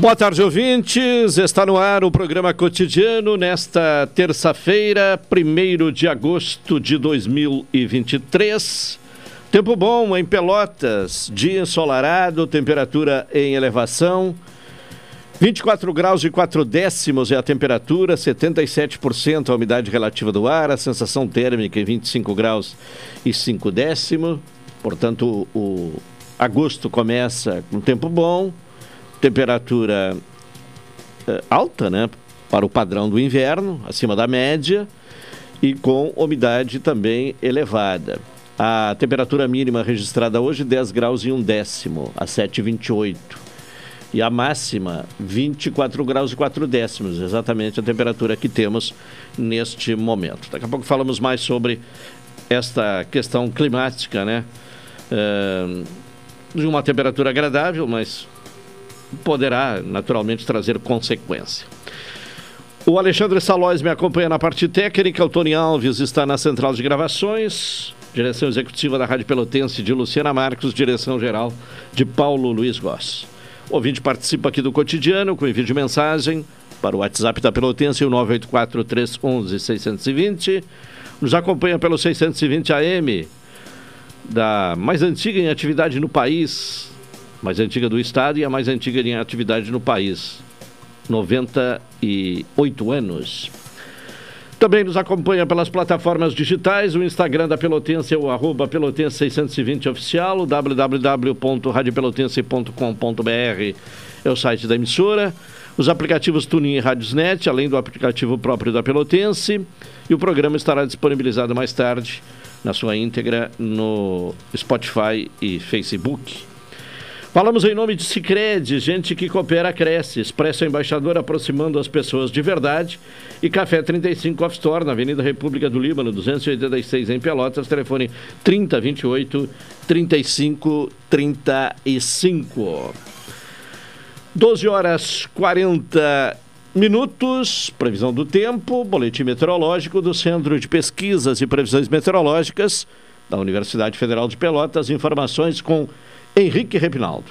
Boa tarde, ouvintes. Está no ar o programa cotidiano nesta terça-feira, 1 de agosto de 2023. Tempo bom em Pelotas, dia ensolarado, temperatura em elevação. 24 graus e 4 décimos é a temperatura, 77% a umidade relativa do ar, a sensação térmica em 25 graus e 5 décimos. Portanto, o agosto começa com tempo bom temperatura uh, alta, né? Para o padrão do inverno, acima da média, e com umidade também elevada. A temperatura mínima registrada hoje, 10 graus e um décimo, a 7,28. E a máxima, 24 graus e 4 décimos, exatamente a temperatura que temos neste momento. Daqui a pouco falamos mais sobre esta questão climática, né? Uh, de uma temperatura agradável, mas poderá naturalmente trazer consequência. O Alexandre Salóis me acompanha na parte técnica, o Tony Alves está na central de gravações, direção executiva da Rádio Pelotense de Luciana Marcos, direção geral de Paulo Luiz Goss. O ouvinte participa aqui do cotidiano com envio de mensagem para o WhatsApp da Pelotense, o 984 311 620. Nos acompanha pelo 620 AM, da mais antiga em atividade no país, mais antiga do estado e a mais antiga em atividade no país. 98 anos. Também nos acompanha pelas plataformas digitais, o Instagram da Pelotense é o arroba Pelotense 620 oficial, o www.radiopelotense.com.br é o site da emissora, os aplicativos Tuning e Radiosnet, além do aplicativo próprio da Pelotense, e o programa estará disponibilizado mais tarde na sua íntegra no Spotify e Facebook. Falamos em nome de Cicred, gente que coopera cresce. Expresso Embaixador aproximando as pessoas de verdade. E Café 35 Off Store, na Avenida República do Líbano, 286 em Pelotas. Telefone 3028 3535. 12 horas 40 minutos. Previsão do tempo. Boletim meteorológico do Centro de Pesquisas e Previsões Meteorológicas da Universidade Federal de Pelotas. Informações com Henrique Repinaldo.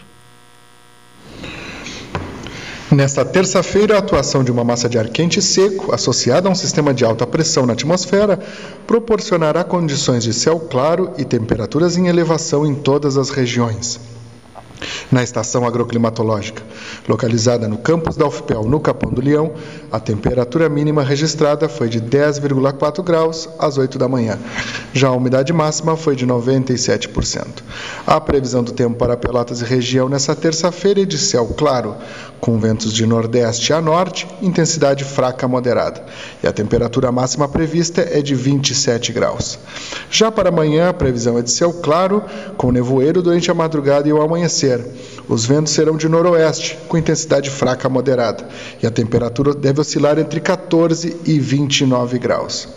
Nesta terça-feira, a atuação de uma massa de ar quente e seco, associada a um sistema de alta pressão na atmosfera, proporcionará condições de céu claro e temperaturas em elevação em todas as regiões na estação agroclimatológica. Localizada no campus da UFPEL, no Capão do Leão, a temperatura mínima registrada foi de 10,4 graus às 8 da manhã. Já a umidade máxima foi de 97%. A previsão do tempo para Pelotas e região nessa terça-feira é de céu claro, com ventos de nordeste a norte, intensidade fraca a moderada. E a temperatura máxima prevista é de 27 graus. Já para amanhã, a previsão é de céu claro, com nevoeiro durante a madrugada e o amanhecer. Os ventos serão de noroeste, com intensidade fraca a moderada, e a temperatura deve oscilar entre 14 e 29 graus.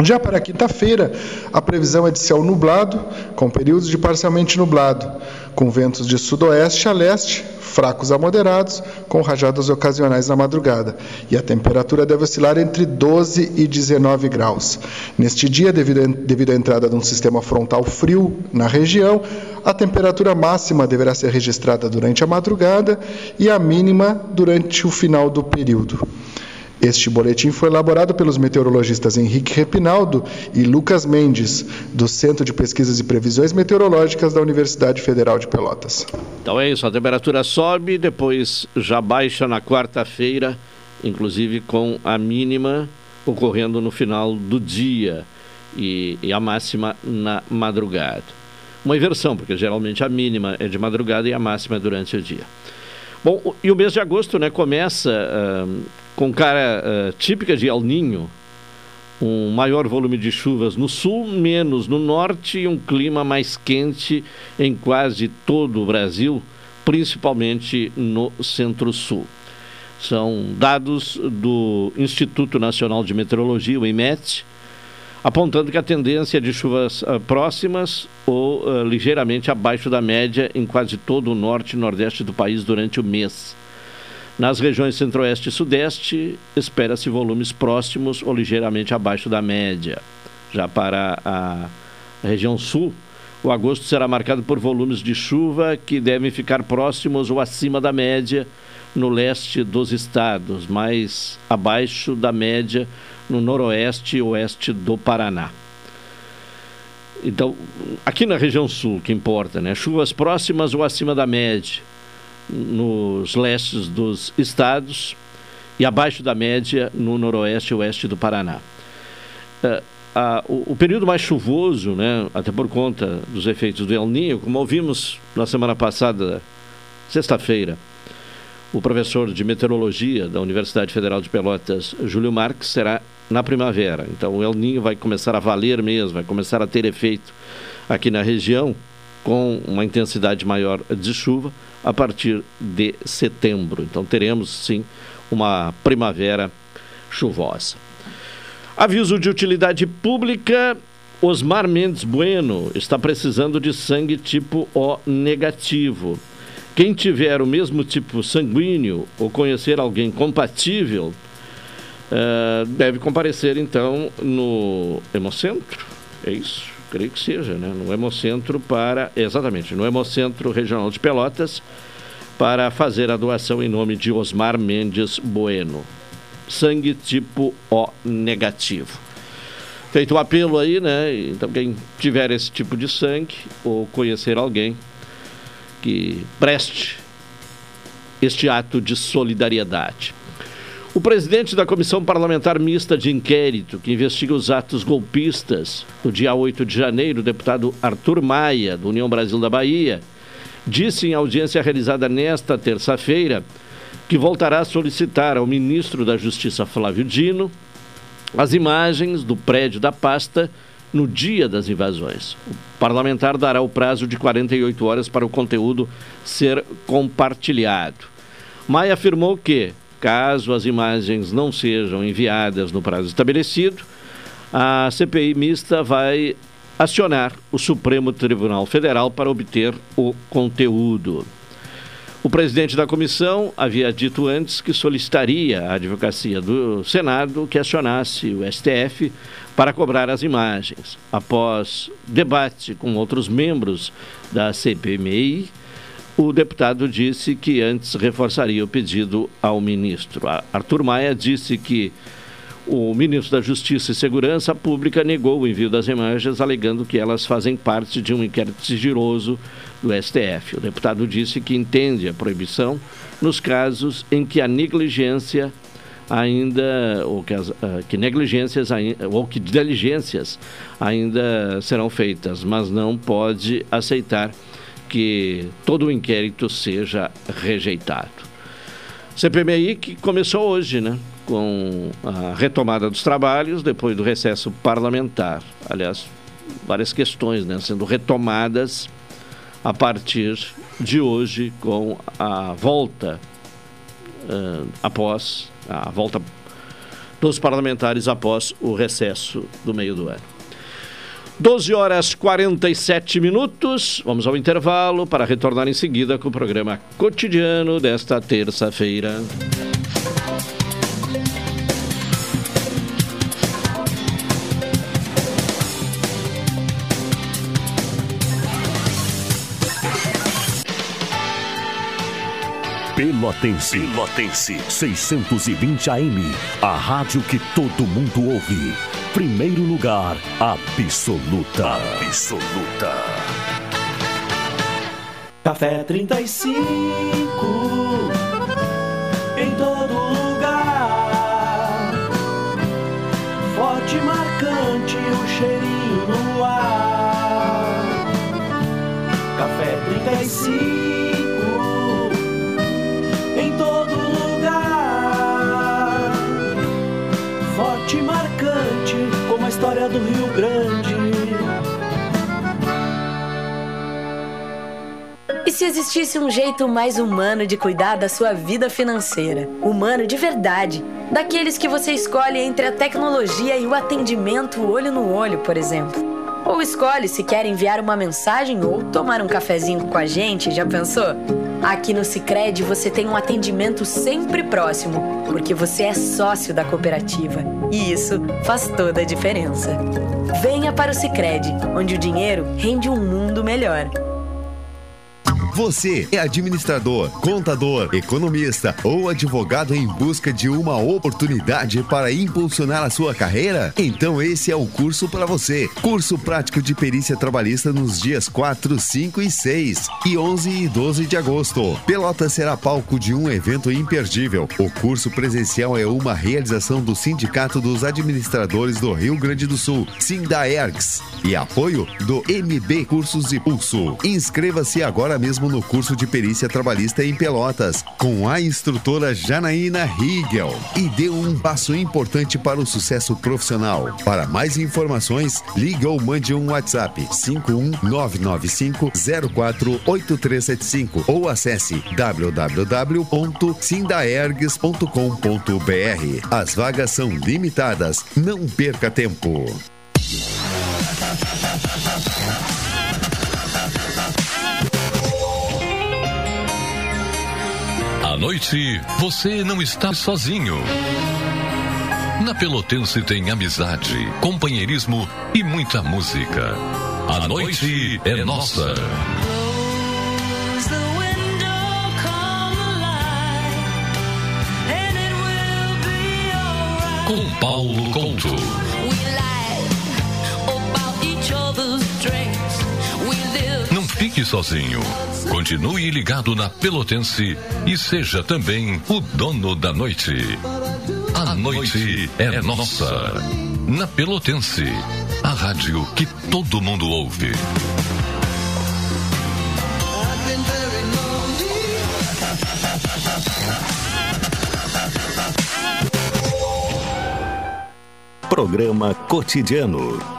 Já para quinta-feira, a previsão é de céu nublado, com períodos de parcialmente nublado, com ventos de sudoeste a leste, fracos a moderados, com rajadas ocasionais na madrugada. E a temperatura deve oscilar entre 12 e 19 graus. Neste dia, devido, devido à entrada de um sistema frontal frio na região, a temperatura máxima deverá ser registrada durante a madrugada e a mínima durante o final do período. Este boletim foi elaborado pelos meteorologistas Henrique Repinaldo e Lucas Mendes, do Centro de Pesquisas e Previsões Meteorológicas da Universidade Federal de Pelotas. Então é isso, a temperatura sobe, depois já baixa na quarta-feira, inclusive com a mínima ocorrendo no final do dia e, e a máxima na madrugada. Uma inversão, porque geralmente a mínima é de madrugada e a máxima é durante o dia. Bom, e o mês de agosto né, começa uh, com cara uh, típica de El Ninho, um maior volume de chuvas no sul, menos no norte e um clima mais quente em quase todo o Brasil, principalmente no centro-sul. São dados do Instituto Nacional de Meteorologia, o IMET, apontando que a tendência é de chuvas uh, próximas ou uh, ligeiramente abaixo da média em quase todo o norte e nordeste do país durante o mês. Nas regiões centro-oeste e sudeste, espera-se volumes próximos ou ligeiramente abaixo da média. Já para a região sul, o agosto será marcado por volumes de chuva que devem ficar próximos ou acima da média no leste dos estados, mais abaixo da média no noroeste e oeste do Paraná. Então, aqui na região sul, que importa, né? Chuvas próximas ou acima da média nos lestes dos estados e abaixo da média no noroeste e oeste do Paraná. Uh, o, o, período mais chuvoso, né, até por conta dos efeitos do El Ninho, como ouvimos na semana passada, sexta-feira, o professor de meteorologia da Universidade Federal de Pelotas, Júlio Marques, será na primavera. Então o El Ninho vai começar a valer mesmo, vai começar a ter efeito aqui na região com uma intensidade maior de chuva a partir de setembro. Então teremos sim uma primavera chuvosa. Aviso de utilidade pública: Osmar Mendes Bueno está precisando de sangue tipo O negativo. Quem tiver o mesmo tipo sanguíneo ou conhecer alguém compatível, uh, deve comparecer então no Hemocentro. É isso? Creio que seja, né? no Hemocentro para, exatamente, no Hemocentro Regional de Pelotas, para fazer a doação em nome de Osmar Mendes Bueno. Sangue tipo O negativo. Feito o um apelo aí, né? Então, quem tiver esse tipo de sangue ou conhecer alguém que preste este ato de solidariedade. O presidente da Comissão Parlamentar Mista de Inquérito, que investiga os atos golpistas, no dia 8 de janeiro, o deputado Arthur Maia, do União Brasil da Bahia, disse em audiência realizada nesta terça-feira que voltará a solicitar ao ministro da Justiça, Flávio Dino, as imagens do prédio da pasta no dia das invasões. O parlamentar dará o prazo de 48 horas para o conteúdo ser compartilhado. Maia afirmou que Caso as imagens não sejam enviadas no prazo estabelecido, a CPI mista vai acionar o Supremo Tribunal Federal para obter o conteúdo. O presidente da comissão havia dito antes que solicitaria à advocacia do Senado que acionasse o STF para cobrar as imagens. Após debate com outros membros da CPMI, o deputado disse que antes reforçaria o pedido ao ministro. Arthur Maia disse que o ministro da Justiça e Segurança Pública negou o envio das imagens, alegando que elas fazem parte de um inquérito sigiloso do STF. O deputado disse que entende a proibição nos casos em que a negligência ainda ou que, as, uh, que negligências ou que diligências ainda serão feitas, mas não pode aceitar que todo o inquérito seja rejeitado. CPMI que começou hoje, né? Com a retomada dos trabalhos depois do recesso parlamentar. Aliás, várias questões né, sendo retomadas a partir de hoje com a volta uh, após a volta dos parlamentares após o recesso do meio do ano. 12 horas 47 minutos. Vamos ao intervalo para retornar em seguida com o programa cotidiano desta terça-feira. Pelotense. Pelotense. 620 AM. A rádio que todo mundo ouve primeiro lugar absoluta. Absoluta. Café 35 em todo lugar. Forte, marcante, o cheirinho no ar. Café 35 Do Rio Grande. E se existisse um jeito mais humano de cuidar da sua vida financeira? Humano de verdade. Daqueles que você escolhe entre a tecnologia e o atendimento olho no olho, por exemplo. Ou escolhe se quer enviar uma mensagem ou tomar um cafezinho com a gente, já pensou? Aqui no Sicredi você tem um atendimento sempre próximo, porque você é sócio da cooperativa. E isso faz toda a diferença. Venha para o Sicredi, onde o dinheiro rende um mundo melhor. Você é administrador, contador, economista ou advogado em busca de uma oportunidade para impulsionar a sua carreira? Então esse é o curso para você. Curso prático de perícia trabalhista nos dias 4, 5 e 6 e 11 e 12 de agosto. Pelota será palco de um evento imperdível. O curso presencial é uma realização do Sindicato dos Administradores do Rio Grande do Sul, Sindaergs, e apoio do MB Cursos e Pulso. Inscreva-se agora mesmo no curso de perícia trabalhista em Pelotas, com a instrutora Janaína Riegel, e deu um passo importante para o sucesso profissional. Para mais informações, ligue ou mande um WhatsApp 51995048375 ou acesse www.sindaergs.com.br. As vagas são limitadas, não perca tempo. Noite, você não está sozinho. Na Pelotense tem amizade, companheirismo e muita música. A noite é nossa. Com Paulo Couto. Não fique sozinho. Continue ligado na Pelotense e seja também o dono da noite. A noite é nossa. Na Pelotense, a rádio que todo mundo ouve. Programa Cotidiano.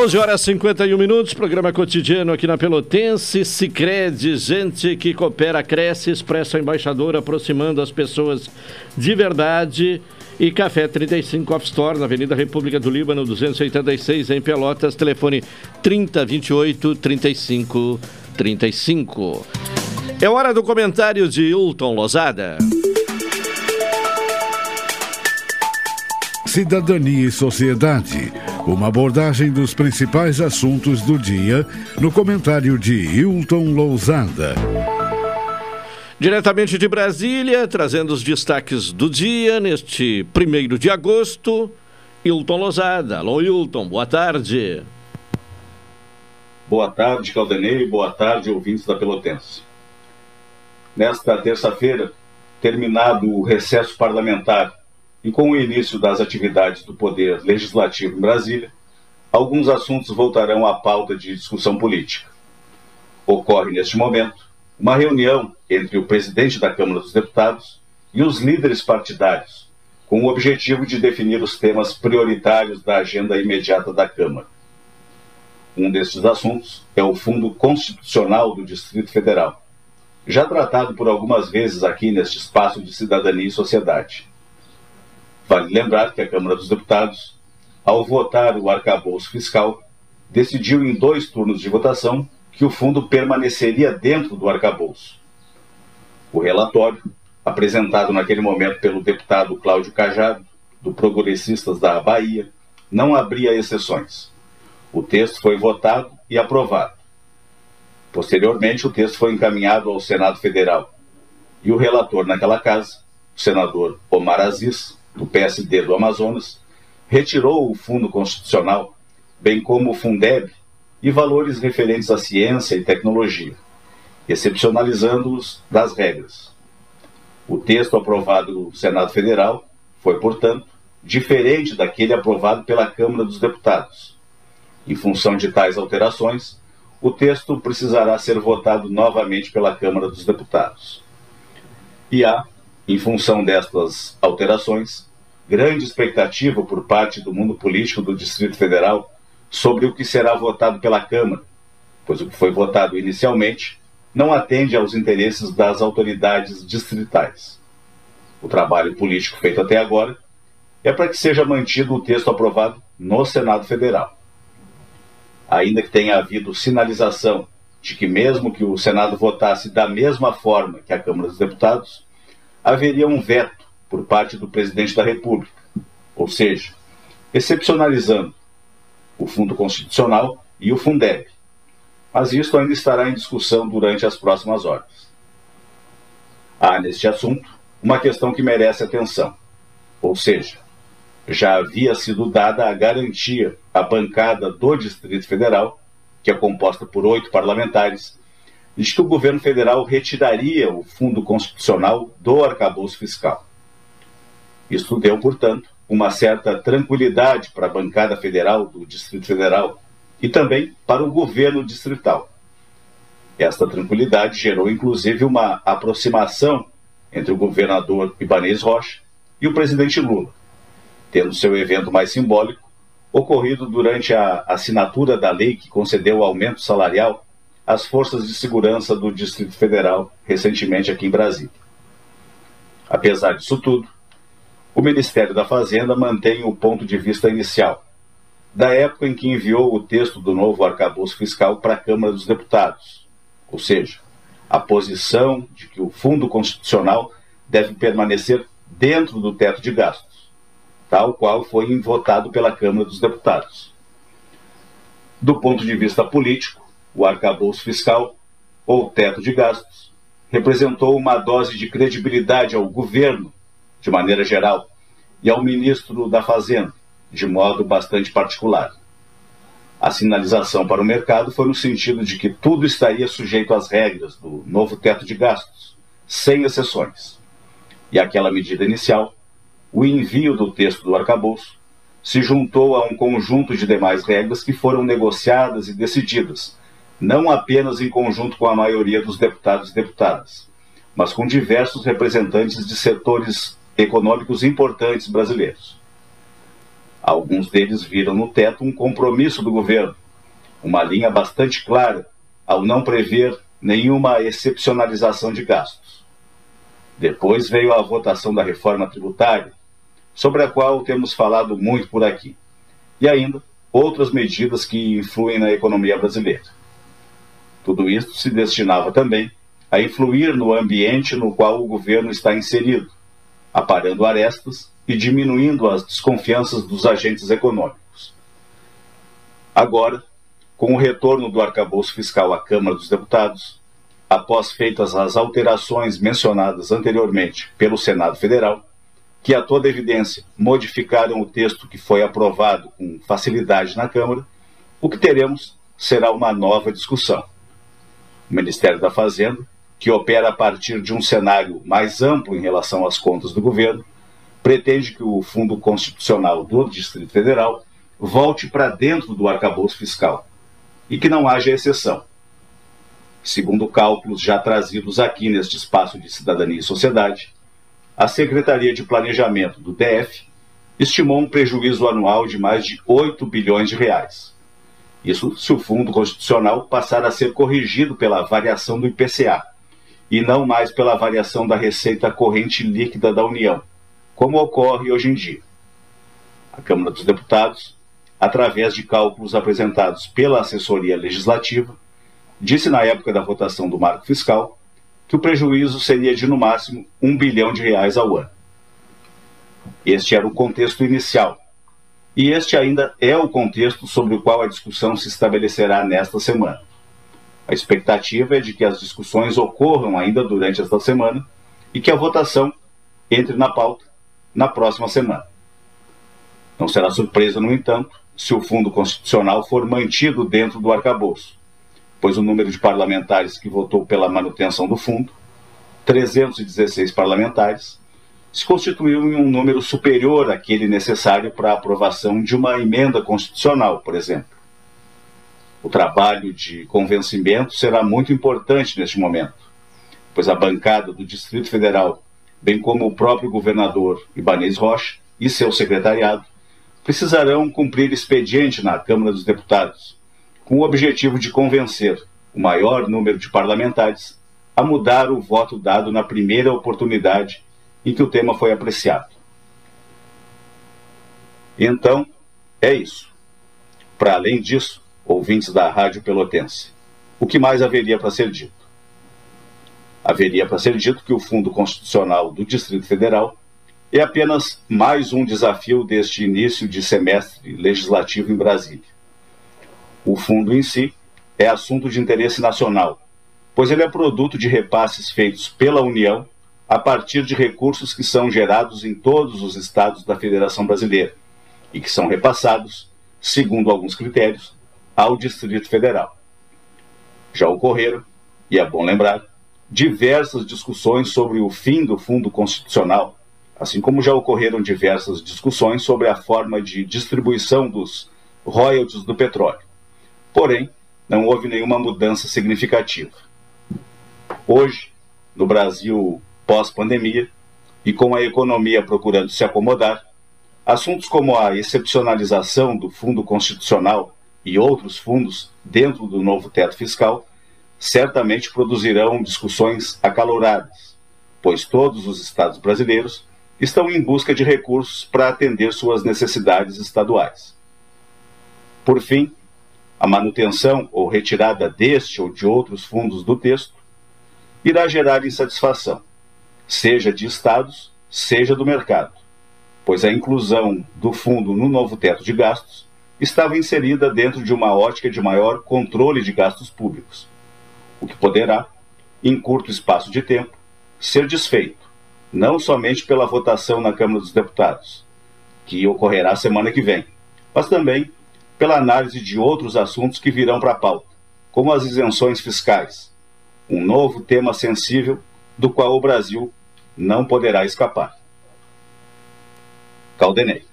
Doze horas e 51 minutos, programa cotidiano aqui na Pelotense, Sicredi, gente que coopera, cresce, expressa embaixador, aproximando as pessoas de verdade. E Café 35 Off Store, na Avenida República do Líbano, 286, em Pelotas, telefone 3028 35 35. É hora do comentário de Hilton Lozada. Cidadania e Sociedade. Uma abordagem dos principais assuntos do dia no comentário de Hilton Lousada. Diretamente de Brasília, trazendo os destaques do dia neste 1 de agosto, Hilton Lozada. Alô, Hilton, boa tarde. Boa tarde, Caldenei. Boa tarde, ouvintes da Pelotense. Nesta terça-feira, terminado o recesso parlamentar e com o início das atividades do Poder Legislativo em Brasília, alguns assuntos voltarão à pauta de discussão política. Ocorre, neste momento, uma reunião entre o presidente da Câmara dos Deputados e os líderes partidários, com o objetivo de definir os temas prioritários da agenda imediata da Câmara. Um destes assuntos é o Fundo Constitucional do Distrito Federal, já tratado por algumas vezes aqui neste espaço de cidadania e sociedade. Vale lembrar que a Câmara dos Deputados, ao votar o arcabouço fiscal, decidiu em dois turnos de votação que o fundo permaneceria dentro do arcabouço. O relatório, apresentado naquele momento pelo deputado Cláudio Cajado, do Progressistas da Bahia, não abria exceções. O texto foi votado e aprovado. Posteriormente, o texto foi encaminhado ao Senado Federal e o relator naquela casa, o senador Omar Aziz, do PSD do Amazonas, retirou o Fundo Constitucional, bem como o Fundeb e valores referentes à ciência e tecnologia, excepcionalizando-os das regras. O texto aprovado no Senado Federal foi, portanto, diferente daquele aprovado pela Câmara dos Deputados. Em função de tais alterações, o texto precisará ser votado novamente pela Câmara dos Deputados. E há, em função destas alterações, grande expectativa por parte do mundo político do Distrito Federal sobre o que será votado pela Câmara, pois o que foi votado inicialmente não atende aos interesses das autoridades distritais. O trabalho político feito até agora é para que seja mantido o texto aprovado no Senado Federal. Ainda que tenha havido sinalização de que, mesmo que o Senado votasse da mesma forma que a Câmara dos Deputados, haveria um veto por parte do presidente da República, ou seja, excepcionalizando o Fundo Constitucional e o Fundeb. Mas isto ainda estará em discussão durante as próximas horas. Há neste assunto uma questão que merece atenção, ou seja, já havia sido dada a garantia à bancada do Distrito Federal, que é composta por oito parlamentares, de que o governo federal retiraria o fundo constitucional do arcabouço fiscal. Isso deu, portanto, uma certa tranquilidade para a bancada federal do Distrito Federal e também para o governo distrital. Esta tranquilidade gerou, inclusive, uma aproximação entre o governador Ibanez Rocha e o presidente Lula, tendo seu evento mais simbólico ocorrido durante a assinatura da lei que concedeu aumento salarial às forças de segurança do Distrito Federal recentemente aqui em Brasília. Apesar disso tudo, o Ministério da Fazenda mantém o ponto de vista inicial, da época em que enviou o texto do novo arcabouço fiscal para a Câmara dos Deputados, ou seja, a posição de que o Fundo Constitucional deve permanecer dentro do teto de gastos, tal qual foi votado pela Câmara dos Deputados. Do ponto de vista político, o arcabouço fiscal, ou teto de gastos, representou uma dose de credibilidade ao governo, de maneira geral, e ao ministro da Fazenda, de modo bastante particular. A sinalização para o mercado foi no sentido de que tudo estaria sujeito às regras do novo teto de gastos, sem exceções. E aquela medida inicial, o envio do texto do arcabouço, se juntou a um conjunto de demais regras que foram negociadas e decididas, não apenas em conjunto com a maioria dos deputados e deputadas, mas com diversos representantes de setores econômicos importantes brasileiros. Alguns deles viram no teto um compromisso do governo, uma linha bastante clara ao não prever nenhuma excepcionalização de gastos. Depois veio a votação da reforma tributária, sobre a qual temos falado muito por aqui, e ainda outras medidas que influem na economia brasileira. Tudo isso se destinava também a influir no ambiente no qual o governo está inserido, aparando arestas e diminuindo as desconfianças dos agentes econômicos. Agora, com o retorno do arcabouço fiscal à Câmara dos Deputados, após feitas as alterações mencionadas anteriormente pelo Senado Federal, que a toda evidência modificaram o texto que foi aprovado com facilidade na Câmara, o que teremos será uma nova discussão. O Ministério da Fazenda, que opera a partir de um cenário mais amplo em relação às contas do governo, pretende que o Fundo Constitucional do Distrito Federal volte para dentro do arcabouço fiscal e que não haja exceção. Segundo cálculos já trazidos aqui neste espaço de cidadania e sociedade, a Secretaria de Planejamento do DF estimou um prejuízo anual de mais de 8 bilhões de reais. Isso se o Fundo Constitucional passar a ser corrigido pela variação do IPCA e não mais pela variação da receita corrente líquida da União, como ocorre hoje em dia. A Câmara dos Deputados, através de cálculos apresentados pela assessoria legislativa, disse na época da votação do marco fiscal que o prejuízo seria de no máximo um bilhão de reais ao ano. Este era o contexto inicial. E este ainda é o contexto sobre o qual a discussão se estabelecerá nesta semana. A expectativa é de que as discussões ocorram ainda durante esta semana e que a votação entre na pauta na próxima semana. Não será surpresa, no entanto, se o fundo constitucional for mantido dentro do arcabouço, pois o número de parlamentares que votou pela manutenção do fundo, 316 parlamentares, se constituiu em um número superior àquele necessário para a aprovação de uma emenda constitucional, por exemplo. O trabalho de convencimento será muito importante neste momento, pois a bancada do Distrito Federal, bem como o próprio governador Ibanez Rocha e seu secretariado, precisarão cumprir expediente na Câmara dos Deputados, com o objetivo de convencer o maior número de parlamentares a mudar o voto dado na primeira oportunidade em que o tema foi apreciado. Então, é isso. Para além disso, ouvintes da Rádio Pelotense, o que mais haveria para ser dito? Haveria para ser dito que o Fundo Constitucional do Distrito Federal é apenas mais um desafio deste início de semestre legislativo em Brasília. O fundo em si é assunto de interesse nacional, pois ele é produto de repasses feitos pela União a partir de recursos que são gerados em todos os estados da Federação Brasileira e que são repassados, segundo alguns critérios, ao Distrito Federal. Já ocorreram, e é bom lembrar, diversas discussões sobre o fim do Fundo Constitucional assim como já ocorreram diversas discussões sobre a forma de distribuição dos royalties do petróleo. Porém, não houve nenhuma mudança significativa. Hoje, no Brasil pós-pandemia, e com a economia procurando se acomodar, assuntos como a excepcionalização do Fundo Constitucional e outros fundos dentro do novo teto fiscal certamente produzirão discussões acaloradas, pois todos os estados brasileiros estão em busca de recursos para atender suas necessidades estaduais. Por fim, a manutenção ou retirada deste ou de outros fundos do texto irá gerar insatisfação, seja de estados, seja do mercado, pois a inclusão do fundo no novo teto de gastos estava inserida dentro de uma ótica de maior controle de gastos públicos, o que poderá, em curto espaço de tempo, ser desfeito não somente pela votação na Câmara dos Deputados, que ocorrerá semana que vem, mas também pela análise de outros assuntos que virão para a pauta, como as isenções fiscais, um novo tema sensível do qual o Brasil não poderá escapar. Caldenei.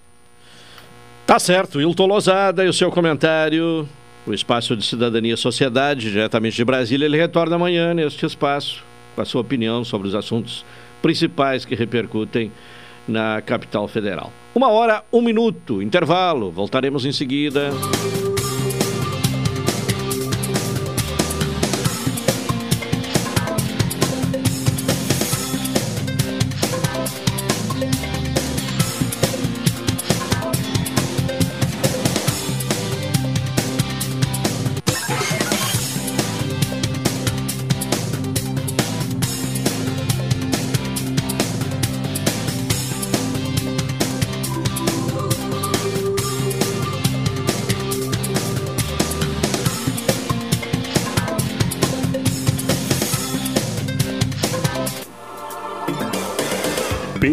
Tá certo, Hilton Lozada e o seu comentário. O Espaço de Cidadania e Sociedade, diretamente de Brasília, ele retorna amanhã neste espaço com a sua opinião sobre os assuntos principais que repercutem na capital federal. Uma hora, um minuto, intervalo. Voltaremos em seguida.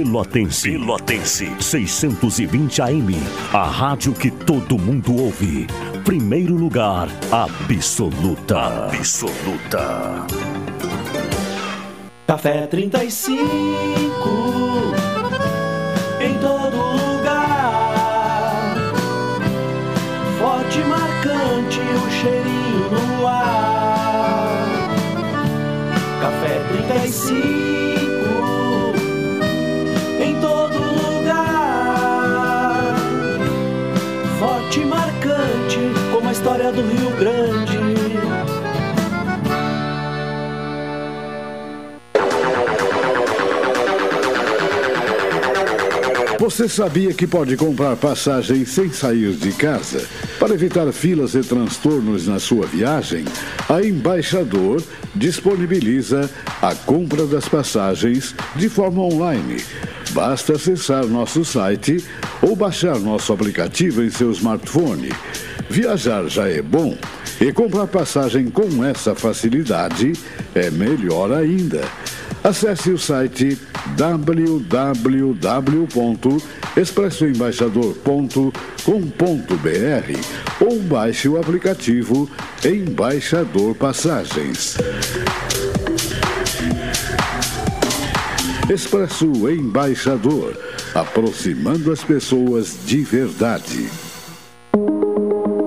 Pelotense. Pelotense. 620 AM. A rádio que todo mundo ouve. Primeiro lugar, absoluta. Absoluta. Café 35. Em todo lugar. Forte e marcante o cheirinho no ar. Café 35. História do Rio Grande. Você sabia que pode comprar passagem sem sair de casa? Para evitar filas e transtornos na sua viagem, a Embaixador disponibiliza a compra das passagens de forma online. Basta acessar nosso site ou baixar nosso aplicativo em seu smartphone. Viajar já é bom e comprar passagem com essa facilidade é melhor ainda. Acesse o site www.expressoembaixador.com.br ou baixe o aplicativo Embaixador Passagens. Expresso Embaixador, aproximando as pessoas de verdade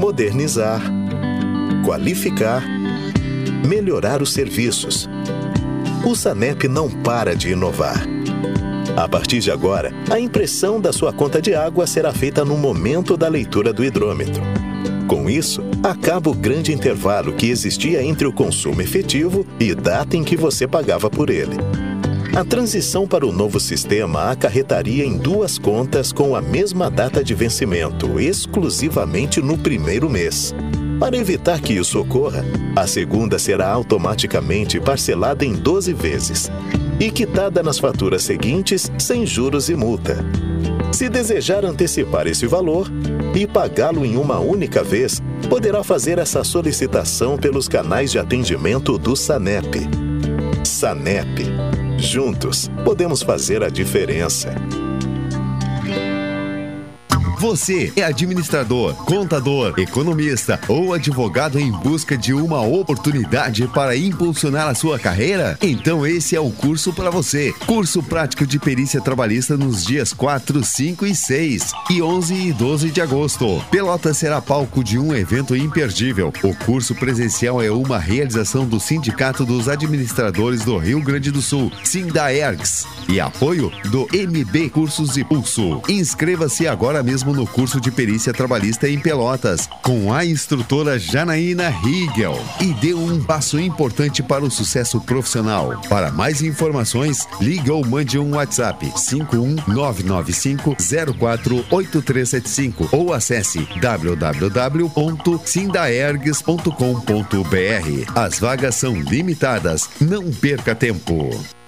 Modernizar, qualificar, melhorar os serviços. O SANEP não para de inovar. A partir de agora, a impressão da sua conta de água será feita no momento da leitura do hidrômetro. Com isso, acaba o grande intervalo que existia entre o consumo efetivo e data em que você pagava por ele. A transição para o novo sistema acarretaria em duas contas com a mesma data de vencimento, exclusivamente no primeiro mês. Para evitar que isso ocorra, a segunda será automaticamente parcelada em 12 vezes e quitada nas faturas seguintes sem juros e multa. Se desejar antecipar esse valor e pagá-lo em uma única vez, poderá fazer essa solicitação pelos canais de atendimento do SANEP. SANEP Juntos, podemos fazer a diferença. Você é administrador, contador, economista ou advogado em busca de uma oportunidade para impulsionar a sua carreira? Então esse é o curso para você. Curso prático de perícia trabalhista nos dias 4, 5 e 6 e 11 e 12 de agosto. Pelota será palco de um evento imperdível. O curso presencial é uma realização do Sindicato dos Administradores do Rio Grande do Sul, Sindaergs, e apoio do MB Cursos e Pulso. Inscreva-se agora mesmo mesmo no curso de perícia trabalhista em Pelotas, com a instrutora Janaína Riegel, e deu um passo importante para o sucesso profissional. Para mais informações, liga ou mande um WhatsApp 51995048375 ou acesse www.sindaergs.com.br. As vagas são limitadas, não perca tempo.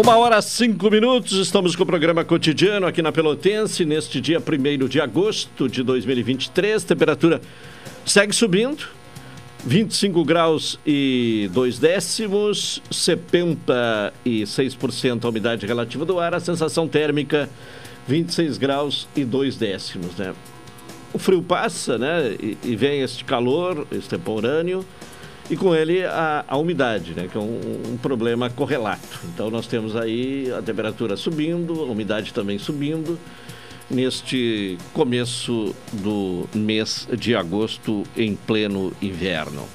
Uma hora cinco minutos, estamos com o programa cotidiano aqui na Pelotense, neste dia 1 de agosto de 2023. Temperatura segue subindo, 25 graus e 2 décimos, 76% a umidade relativa do ar, a sensação térmica 26 graus e 2 décimos. Né? O frio passa né? e, e vem este calor extemporâneo e com ele a, a umidade, né, que é um, um, problema correlato. Então nós temos aí a temperatura subindo, a umidade também subindo neste começo do mês de agosto em pleno inverno.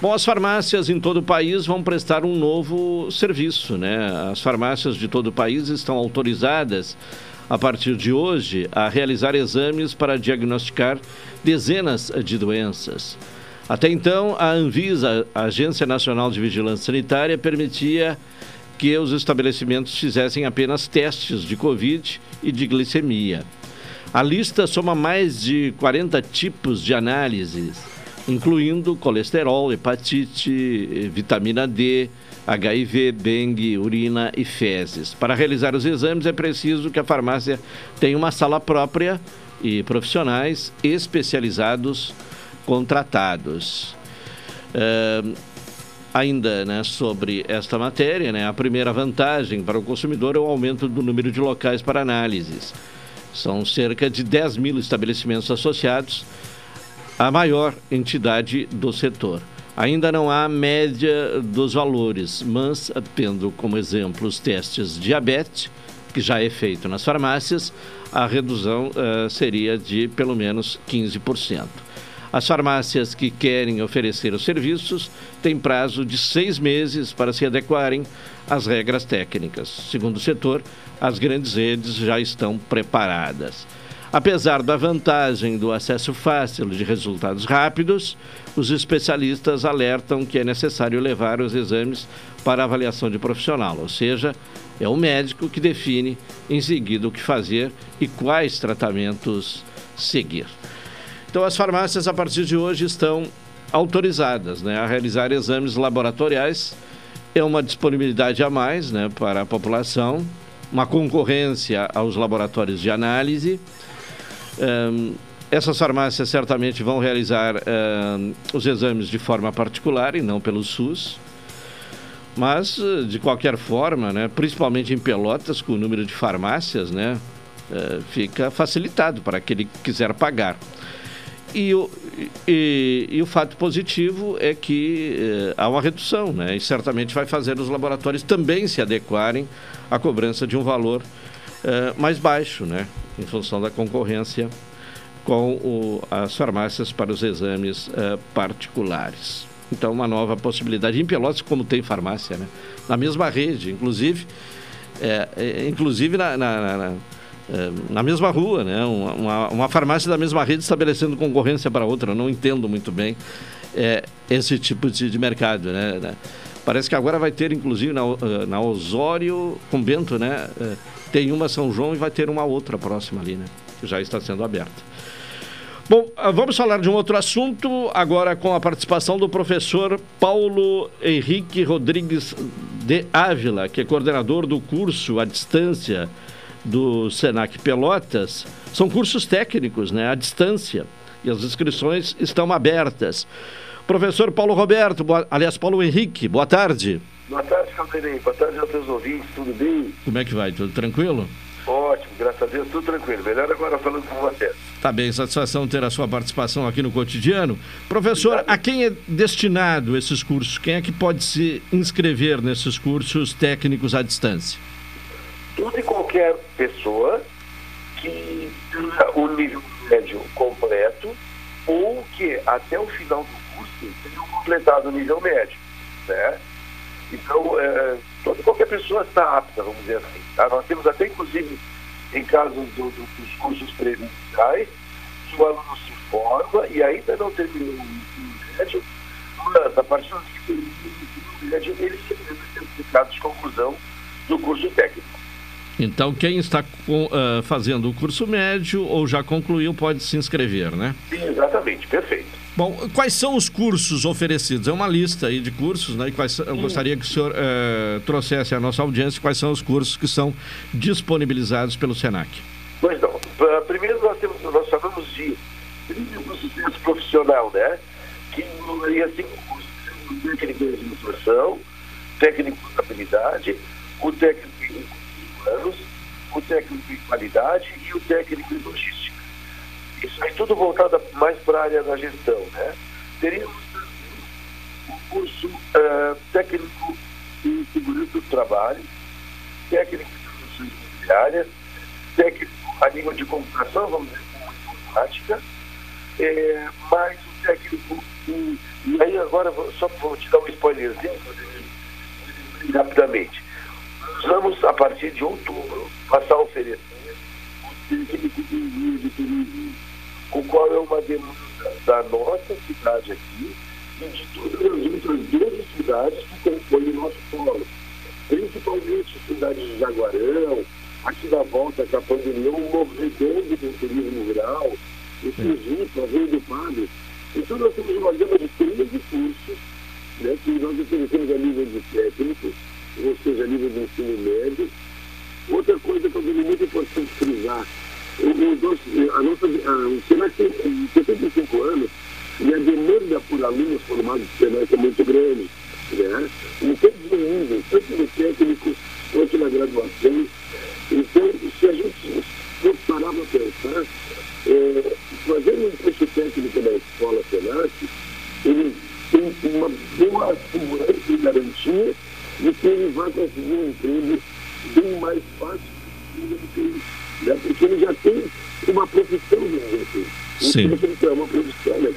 Bom, as farmácias em todo o país vão prestar um novo serviço, né? As farmácias de todo o país estão autorizadas a partir de hoje a realizar exames para diagnosticar dezenas de doenças. Até então, a Anvisa, a Agência Nacional de Vigilância Sanitária, permitia que os estabelecimentos fizessem apenas testes de Covid e de glicemia. A lista soma mais de 40 tipos de análises, incluindo colesterol, hepatite, vitamina D, HIV, dengue, urina e fezes. Para realizar os exames é preciso que a farmácia tenha uma sala própria e profissionais especializados contratados. Uh, ainda né, sobre esta matéria, né, a primeira vantagem para o consumidor é o aumento do número de locais para análises. São cerca de 10 mil estabelecimentos associados à maior entidade do setor. Ainda não há média dos valores, mas tendo como exemplo os testes diabetes, que já é feito nas farmácias, a redução uh, seria de pelo menos 15%. As farmácias que querem oferecer os serviços têm prazo de seis meses para se adequarem às regras técnicas. Segundo o setor, as grandes redes já estão preparadas. Apesar da vantagem do acesso fácil de resultados rápidos, os especialistas alertam que é necessário levar os exames para avaliação de profissional, ou seja, é o médico que define em seguida o que fazer e quais tratamentos seguir. Então, as farmácias, a partir de hoje, estão autorizadas né, a realizar exames laboratoriais. É uma disponibilidade a mais né, para a população, uma concorrência aos laboratórios de análise. Um, essas farmácias certamente vão realizar um, os exames de forma particular e não pelo SUS. Mas, de qualquer forma, né, principalmente em Pelotas, com o número de farmácias, né, uh, fica facilitado para aquele que quiser pagar. E o, e, e, o fato positivo é que eh, há uma redução, né? E certamente vai fazer os laboratórios também se adequarem à cobrança de um valor eh, mais baixo, né? Em função da concorrência com o, as farmácias para os exames eh, particulares. Então, uma nova possibilidade. Em Pelotas, como tem farmácia, né? Na mesma rede, inclusive, inclusive na, na, na na mesma rua, né? Uma, uma, farmácia da mesma rede estabelecendo concorrência para outra. Eu não entendo muito bem é, esse tipo de, de mercado, né? Parece que agora vai ter, inclusive, na, eh, na Osório, com Bento, né? Tem uma São João e vai ter uma outra próxima ali, né? Que já está sendo aberta. Bom, vamos falar de um outro assunto, agora com a participação do professor Paulo Henrique Rodrigues de Ávila, que é coordenador do curso à distância do Senac Pelotas são cursos técnicos, né, à distância, e as inscrições estão abertas. Professor Paulo Roberto, boa, aliás, Paulo Henrique, boa tarde. Boa tarde, Calderei. Boa tarde aos teus ouvintes, tudo bem? Como é que vai? Tudo tranquilo? Ótimo, graças a Deus, tudo tranquilo. Melhor agora falando com você. Tá bem, satisfação ter a sua participação aqui no cotidiano. Professor, a quem é destinado esses cursos? Quem é que pode se inscrever nesses cursos técnicos à distância? Toda e qualquer pessoa que tenha o nível médio completo ou que até o final do curso tenha completado o nível médio, né? Então, é, toda qualquer pessoa está apta, vamos dizer assim. Tá? Nós temos até, inclusive, em casos do, do, dos cursos presenciais, que o aluno se forma e ainda não terminou o nível médio, mas a partir do nível médio, ele se certificado de conclusão do curso técnico. Então, quem está com, uh, fazendo o curso médio ou já concluiu pode se inscrever, né? Sim, exatamente, perfeito. Bom, quais são os cursos oferecidos? É uma lista aí de cursos, né? E quais, eu gostaria que o senhor uh, trouxesse à nossa audiência quais são os cursos que são disponibilizados pelo SENAC. Pois não. Primeiro nós, temos, nós chamamos de sucesso profissional, né? Que incluiria cinco cursos. Técnico de administração, técnico de contabilidade, o técnico anos, o técnico em qualidade e o técnico em logística. Isso aí tudo voltado mais para a área da gestão, né? Teríamos um curso uh, técnico em segurança do trabalho, técnico em soluções imobiliárias, técnico a nível de computação, vamos dizer, como informática, é, mais o técnico em, e aí agora só vou te dar um spoilerzinho rapidamente vamos, a partir de outubro, passar a oferecer o técnico de envio de turismo, o qual é uma demanda da nossa cidade aqui e de todas as outras 12 cidades que compõem o nosso polo. Principalmente cidades de Jaguarão, aqui na volta da pandemia, um novo redondo do turismo rural, o Sergipe, a Rio do Padre. Então nós temos uma gama de 13 cursos né, que nós oferecemos a nível de técnicos ou seja, nível de ensino médio. Outra coisa eu vejo muito importante frisar, a nossa, o Senac tem 75 anos e a demanda por alunos formados do Senac é muito grande. Né? Em todos os níveis, tanto no técnico quanto na graduação. Então, se a gente for parar para pensar, é, fazendo um curso técnico na escola Senac, ele tem uma boa segurança e garantia de que ele vai conseguir um emprego bem mais fácil né? porque ele já tem uma profissão, vamos assim. Sim. É uma profissão, né?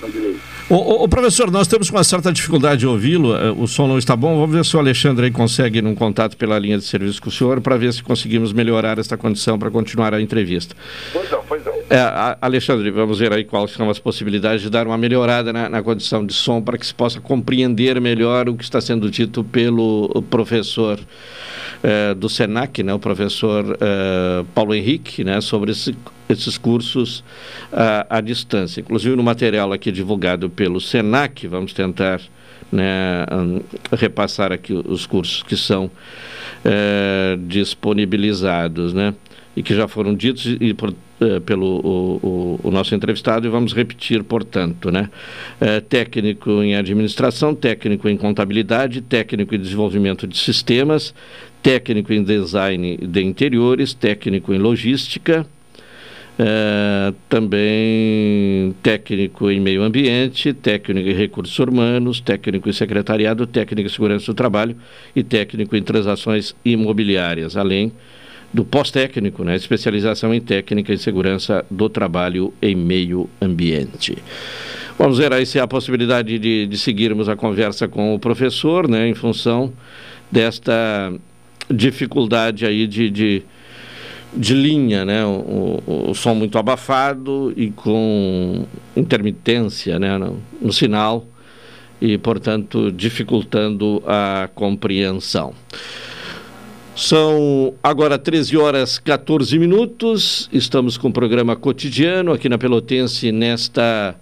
O, o, o, professor, nós temos uma certa dificuldade de ouvi-lo, eh, o som não está bom. Vamos ver se o Alexandre aí consegue um contato pela linha de serviço com o senhor para ver se conseguimos melhorar esta condição para continuar a entrevista. Pois não, pois não. É, Alexandre, vamos ver aí quais são as possibilidades de dar uma melhorada na, na condição de som para que se possa compreender melhor o que está sendo dito pelo professor eh, do SENAC, né, o professor eh, Paulo Henrique, né, sobre esse esses cursos uh, à distância. Inclusive no material aqui divulgado pelo SENAC, vamos tentar né, um, repassar aqui os cursos que são uh, disponibilizados, né, e que já foram ditos e por, uh, pelo o, o, o, nosso entrevistado e vamos repetir, portanto, né, eh, técnico em administração, técnico em contabilidade, técnico em desenvolvimento de sistemas, técnico em design de interiores, técnico em logística, é, também técnico em meio ambiente, técnico em recursos humanos, técnico em secretariado, técnico em segurança do trabalho e técnico em transações imobiliárias, além do pós-técnico, né, especialização em técnica em segurança do trabalho em meio ambiente. Vamos ver aí se há a possibilidade de, de seguirmos a conversa com o professor, né, em função desta dificuldade aí de, de de linha, né? O, o, o, som muito abafado e com intermitência né? no, no sinal e, portanto, dificultando a compreensão. São agora 13 horas 14 minutos. Estamos com o programa cotidiano aqui na Pelotense nesta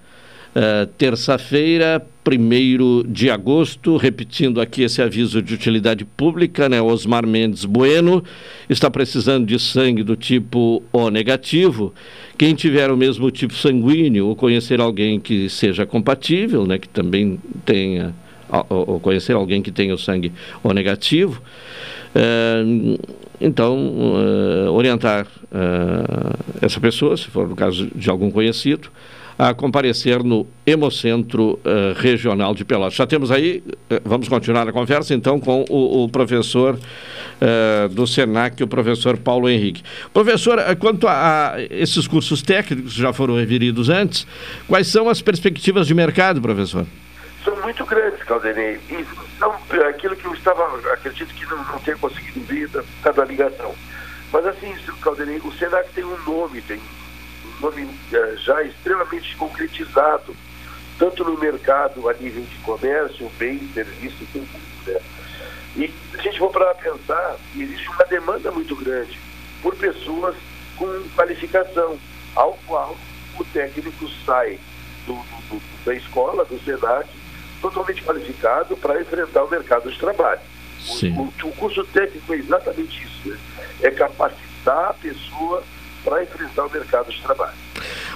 uh, terça-feira, 1 de agosto, repetindo aqui esse aviso de utilidade pública, né? Osmar Mendes Bueno está precisando de sangue do tipo O negativo. Quem tiver o mesmo tipo sanguíneo ou conhecer alguém que seja compatível, né? Que também tenha, ou conhecer alguém que tenha o sangue O negativo, é, então, uh, orientar uh, essa pessoa, se for no caso de algum conhecido, a comparecer no Hemocentro uh, Regional de Pelotas. Já temos aí, uh, vamos continuar a conversa então com o, o professor uh, do SENAC, o professor Paulo Henrique. Professor, quanto a, a, esses cursos técnicos que já foram referidos antes, quais são as perspectivas de mercado, professor? São muito grandes, Caldenei. E aquilo que eu estava, acredito que não, não tenha conseguido ver da, da ligação. Mas assim, Caldenei, o SENAC tem um nome, tem nome eh, já extremamente concretizado, tanto no mercado a nível de comércio, bem, serviço tudo. Né? E se a gente for para pensar, existe uma demanda muito grande por pessoas com qualificação, ao qual o técnico sai do, do, da escola, do SENAC, totalmente qualificado para enfrentar o mercado de trabalho. O, o, o, curso técnico é exatamente isso, né? é capacitar a pessoa para enfrentar o mercado de trabalho.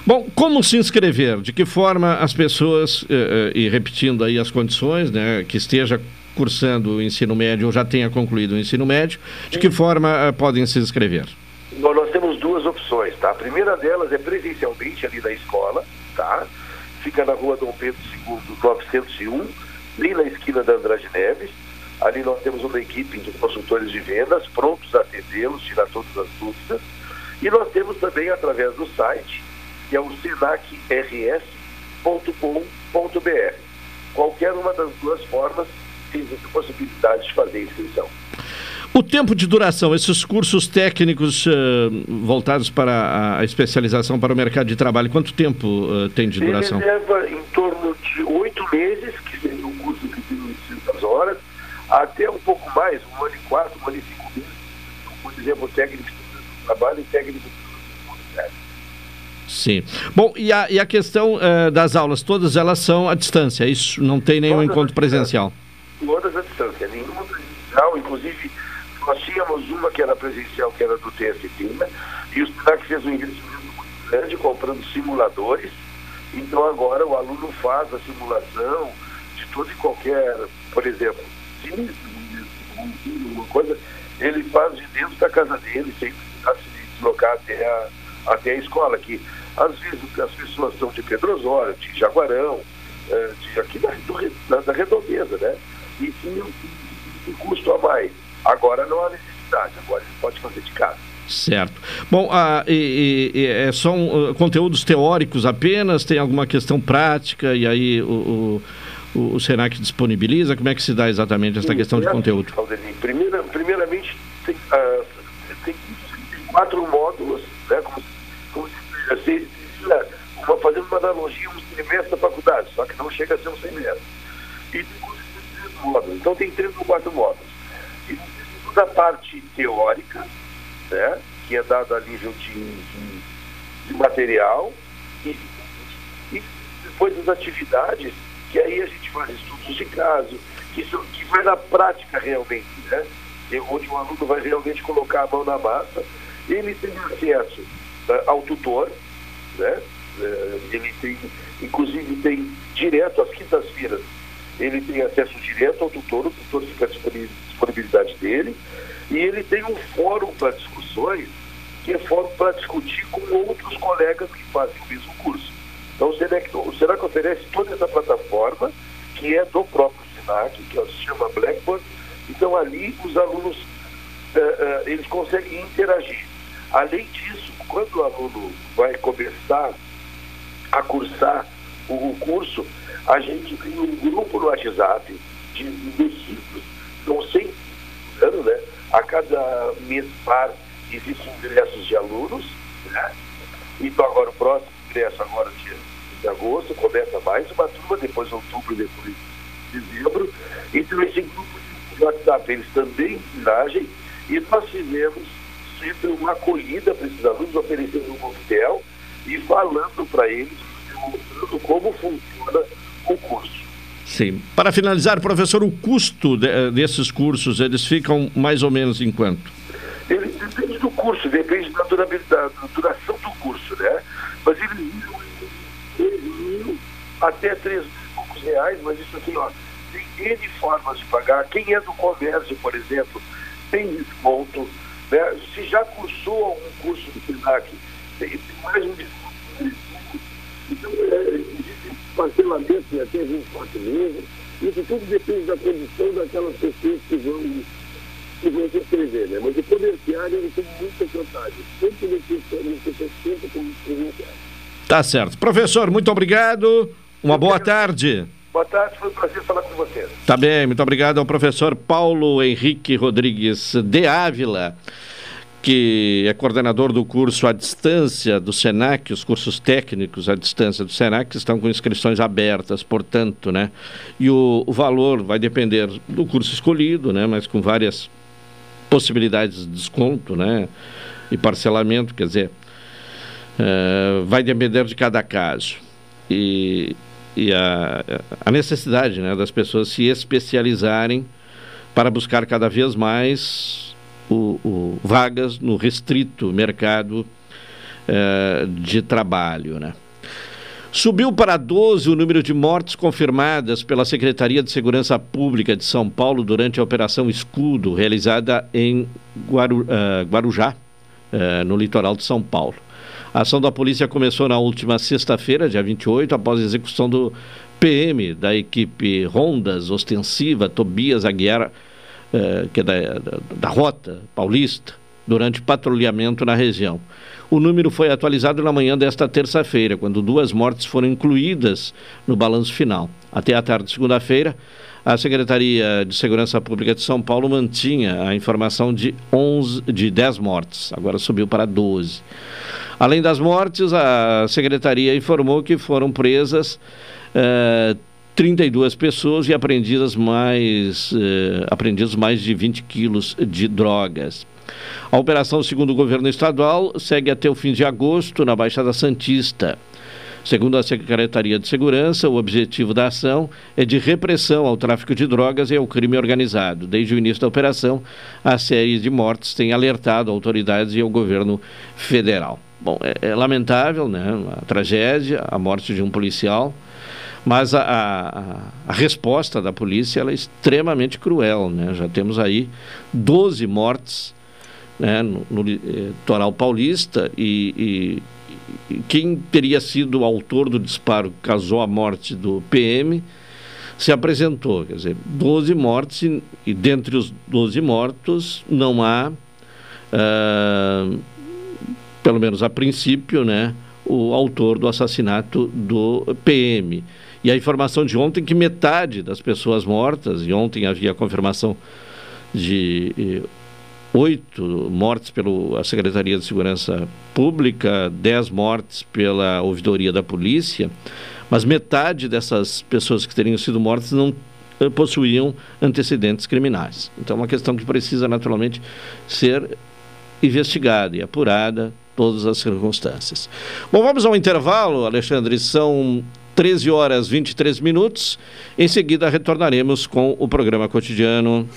Bom, como se inscrever? De que forma as pessoas, eh, eh, e repetindo aí as condições, né, que esteja cursando o ensino médio ou já tenha concluído o ensino médio, de que forma eh, podem se inscrever? Bom, nós temos duas opções, tá? A primeira delas é presencialmente ali na escola, tá? Fica na rua Dom Pedro II, 901, bem na esquina da Andrade Neves. Ali nós temos uma equipe de consultores de vendas prontos a atendê-los, tirar todas as dúvidas. E nós temos também, através do site, que é o sinacrs.com.br. Qualquer uma das duas formas tem a possibilidade de fazer inscrição. O tempo de duração, esses cursos técnicos uh, voltados para a especialização para o mercado de trabalho, quanto tempo uh, tem de duração? Ele leva em torno de oito meses, que seria um curso que tem 800 horas, até um pouco mais, um ano e quatro, um ano e cinco meses. Por exemplo, técnico trabalho e técnico Sim. Bom, e a, e a questão uh, das aulas, todas elas são à distância, é isso não tem nenhum todas encontro presencial? Todas à distância, nenhuma presencial, inclusive nós tínhamos uma que era presencial, que era do TST, né? e o SINAC fez um investimento muito grande comprando simuladores, então agora o aluno faz a simulação de todo e qualquer, por exemplo, sim, uma coisa, ele faz de dentro da casa dele, sem precisar se deslocar até a, até a escola, que às vezes as pessoas são de Pedro Osório, de Jaguarão, eh, de aqui da, do, da redondeza, né? E tinha um, custo a mais. Agora não há necessidade, agora ele pode fazer de casa. Certo. Bom, ah, e, e, é, são uh, conteúdos teóricos apenas? Tem alguma questão prática e aí o, o, o Senac disponibiliza? Como é que se dá exatamente essa Sim, questão de é conteúdo? Primeira, primeiramente, tem, tem, quatro módulos, né, como, como se, assim, uma, fazendo uma analogia, um semestre da faculdade, só que não chega a ser um semestre. E três módulos. Então tem três ou quatro módulos. E toda a parte teórica, né, que é dado a nível de, de, de material, e, e, depois as atividades, que aí a gente faz estudos de caso, que, são, que vai na prática realmente, né? onde o aluno vai realmente colocar a mão na massa, ele tem acesso uh, ao tutor, né? Uh, ele tem, inclusive tem direto às quintas-feiras, ele tem acesso direto ao tutor, o tutor fica à disponibilidade dele, e ele tem um fórum para discussões, que é fórum para discutir com outros colegas que fazem o mesmo curso. Então o SENAC, o SENAC oferece toda essa plataforma, que é do próprio SENAC, que se chama Blackboard. Então ali os alunos uh, uh, eles conseguem interagir. Além disso, quando o aluno vai começar a cursar o, curso, a gente tem um grupo no WhatsApp de discípulos, são 100 anos, né? A cada mês par existem ingressos de alunos, né? Então agora o próximo ingresso agora de, de agosto, começa mais uma turma, depois outubro, depois dezembro. Então esse grupo de WhatsApp, eles também interagem e nós fizemos sempre uma acolhida para esses alunos, oferecendo um coquetel e falando para eles, mostrando como funciona o curso. Sim. Para finalizar, professor, o custo de, desses cursos, eles ficam mais ou menos em quanto? Ele depende do curso, depende da, durabilidade, da duração do curso, né? Mas eles mil até três poucos reais, mas isso assim, ó, tem N formas de pagar. Quem é do comércio, por exemplo, tem desconto. Né? Se já cursou algum curso do SENAC, tem, mais um. Então, é, parcelamento de até 24 meses. Isso tudo depende da condição daquelas pessoas que vão, que vão se inscrever. Né? Mas o comerciário ele tem muitas vantagens, tanto no tempo como no presenciário. Tá certo. Professor, muito obrigado. Uma boa tarde. Boa tarde, foi um prazer falar com você. Tá bem, muito obrigado ao professor Paulo Henrique Rodrigues de Ávila que é coordenador do curso à distância do SENAC, os cursos técnicos à distância do SENAC estão com inscrições abertas, portanto, né? E o, o valor vai depender do curso escolhido, né? Mas com várias possibilidades de desconto, né? E parcelamento, quer dizer, uh, vai depender de cada caso. E, e a, a necessidade né, das pessoas se especializarem para buscar cada vez mais o, o, vagas no restrito mercado eh, de trabalho. Né? Subiu para 12 o número de mortes confirmadas pela Secretaria de Segurança Pública de São Paulo durante a Operação Escudo, realizada em Guaru, uh, Guarujá, uh, no litoral de São Paulo. A ação da polícia começou na última sexta-feira, dia 28, após a execução do PM da equipe Rondas Ostensiva Tobias Aguiar eh, que é da, da, da Rota Paulista, durante patrulhamento na região. O número foi atualizado na manhã desta terça-feira, quando duas mortes foram incluídas no balanço final. Até a tarde de segunda-feira, a Secretaria de Segurança Pública de São Paulo mantinha a informação de, 11, de 10 mortes, agora subiu para 12. Além das mortes, a Secretaria informou que foram presas uh, 32 pessoas e apreendidas mais, eh, apreendidos mais de 20 quilos de drogas. A operação, segundo o governo estadual, segue até o fim de agosto na Baixada Santista. Segundo a Secretaria de Segurança, o objetivo da ação é de repressão ao tráfico de drogas e ao crime organizado. Desde o início da operação, a série de mortes tem alertado autoridades e o governo federal. Bom, é, é lamentável, né? A tragédia, a morte de um policial. Mas a, a, a, resposta da polícia é extremamente cruel. Né? Já temos aí 12 mortes né, no, no, litoral paulista e, e, quem teria sido o autor do disparo que causou a morte do PM se apresentou. Quer dizer, 12 mortes e, dentre os 12 mortos não há uh, pelo menos a princípio, né, o autor do assassinato do PM. E a informação de ontem que metade das pessoas mortas, e ontem havia a confirmação de eh, oito mortes pela Secretaria de Segurança Pública, dez mortes pela ouvidoria da polícia, mas metade dessas pessoas que teriam sido mortas não eh, possuíam antecedentes criminais. Então, é uma questão que precisa naturalmente ser investigada e apurada todas as circunstâncias. Bom, vamos ao intervalo, Alexandre. São 13 horas 23 minutos. Em seguida, retornaremos com o programa cotidiano.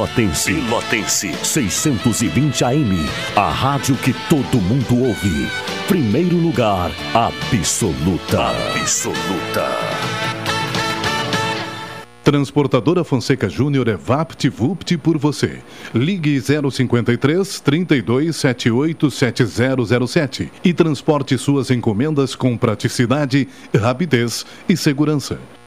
Pelotense. Pelotense. 620 AM. A rádio que todo mundo ouve. Primeiro lugar, absoluta. Absoluta. Transportadora Fonseca Júnior é VaptVupt por você. Ligue 053 32 78 7007 e transporte suas encomendas com praticidade, rapidez e segurança.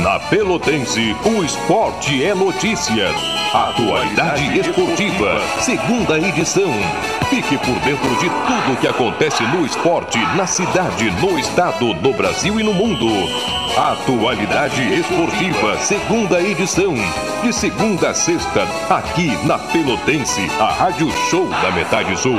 Na Pelotense, o esporte é notícia. Atualidade Esportiva, segunda edição. Fique por dentro de tudo que acontece no esporte, na cidade, no estado, no Brasil e no mundo. Atualidade Esportiva, segunda edição. De segunda a sexta, aqui na Pelotense, a Rádio Show da Metade Sul.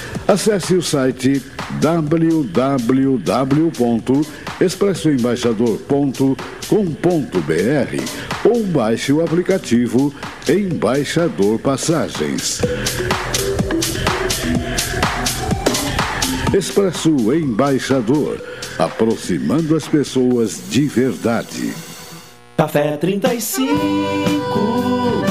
Acesse o site www.expressoembaixador.com.br ou baixe o aplicativo Embaixador Passagens. Expresso Embaixador, aproximando as pessoas de verdade. Café 35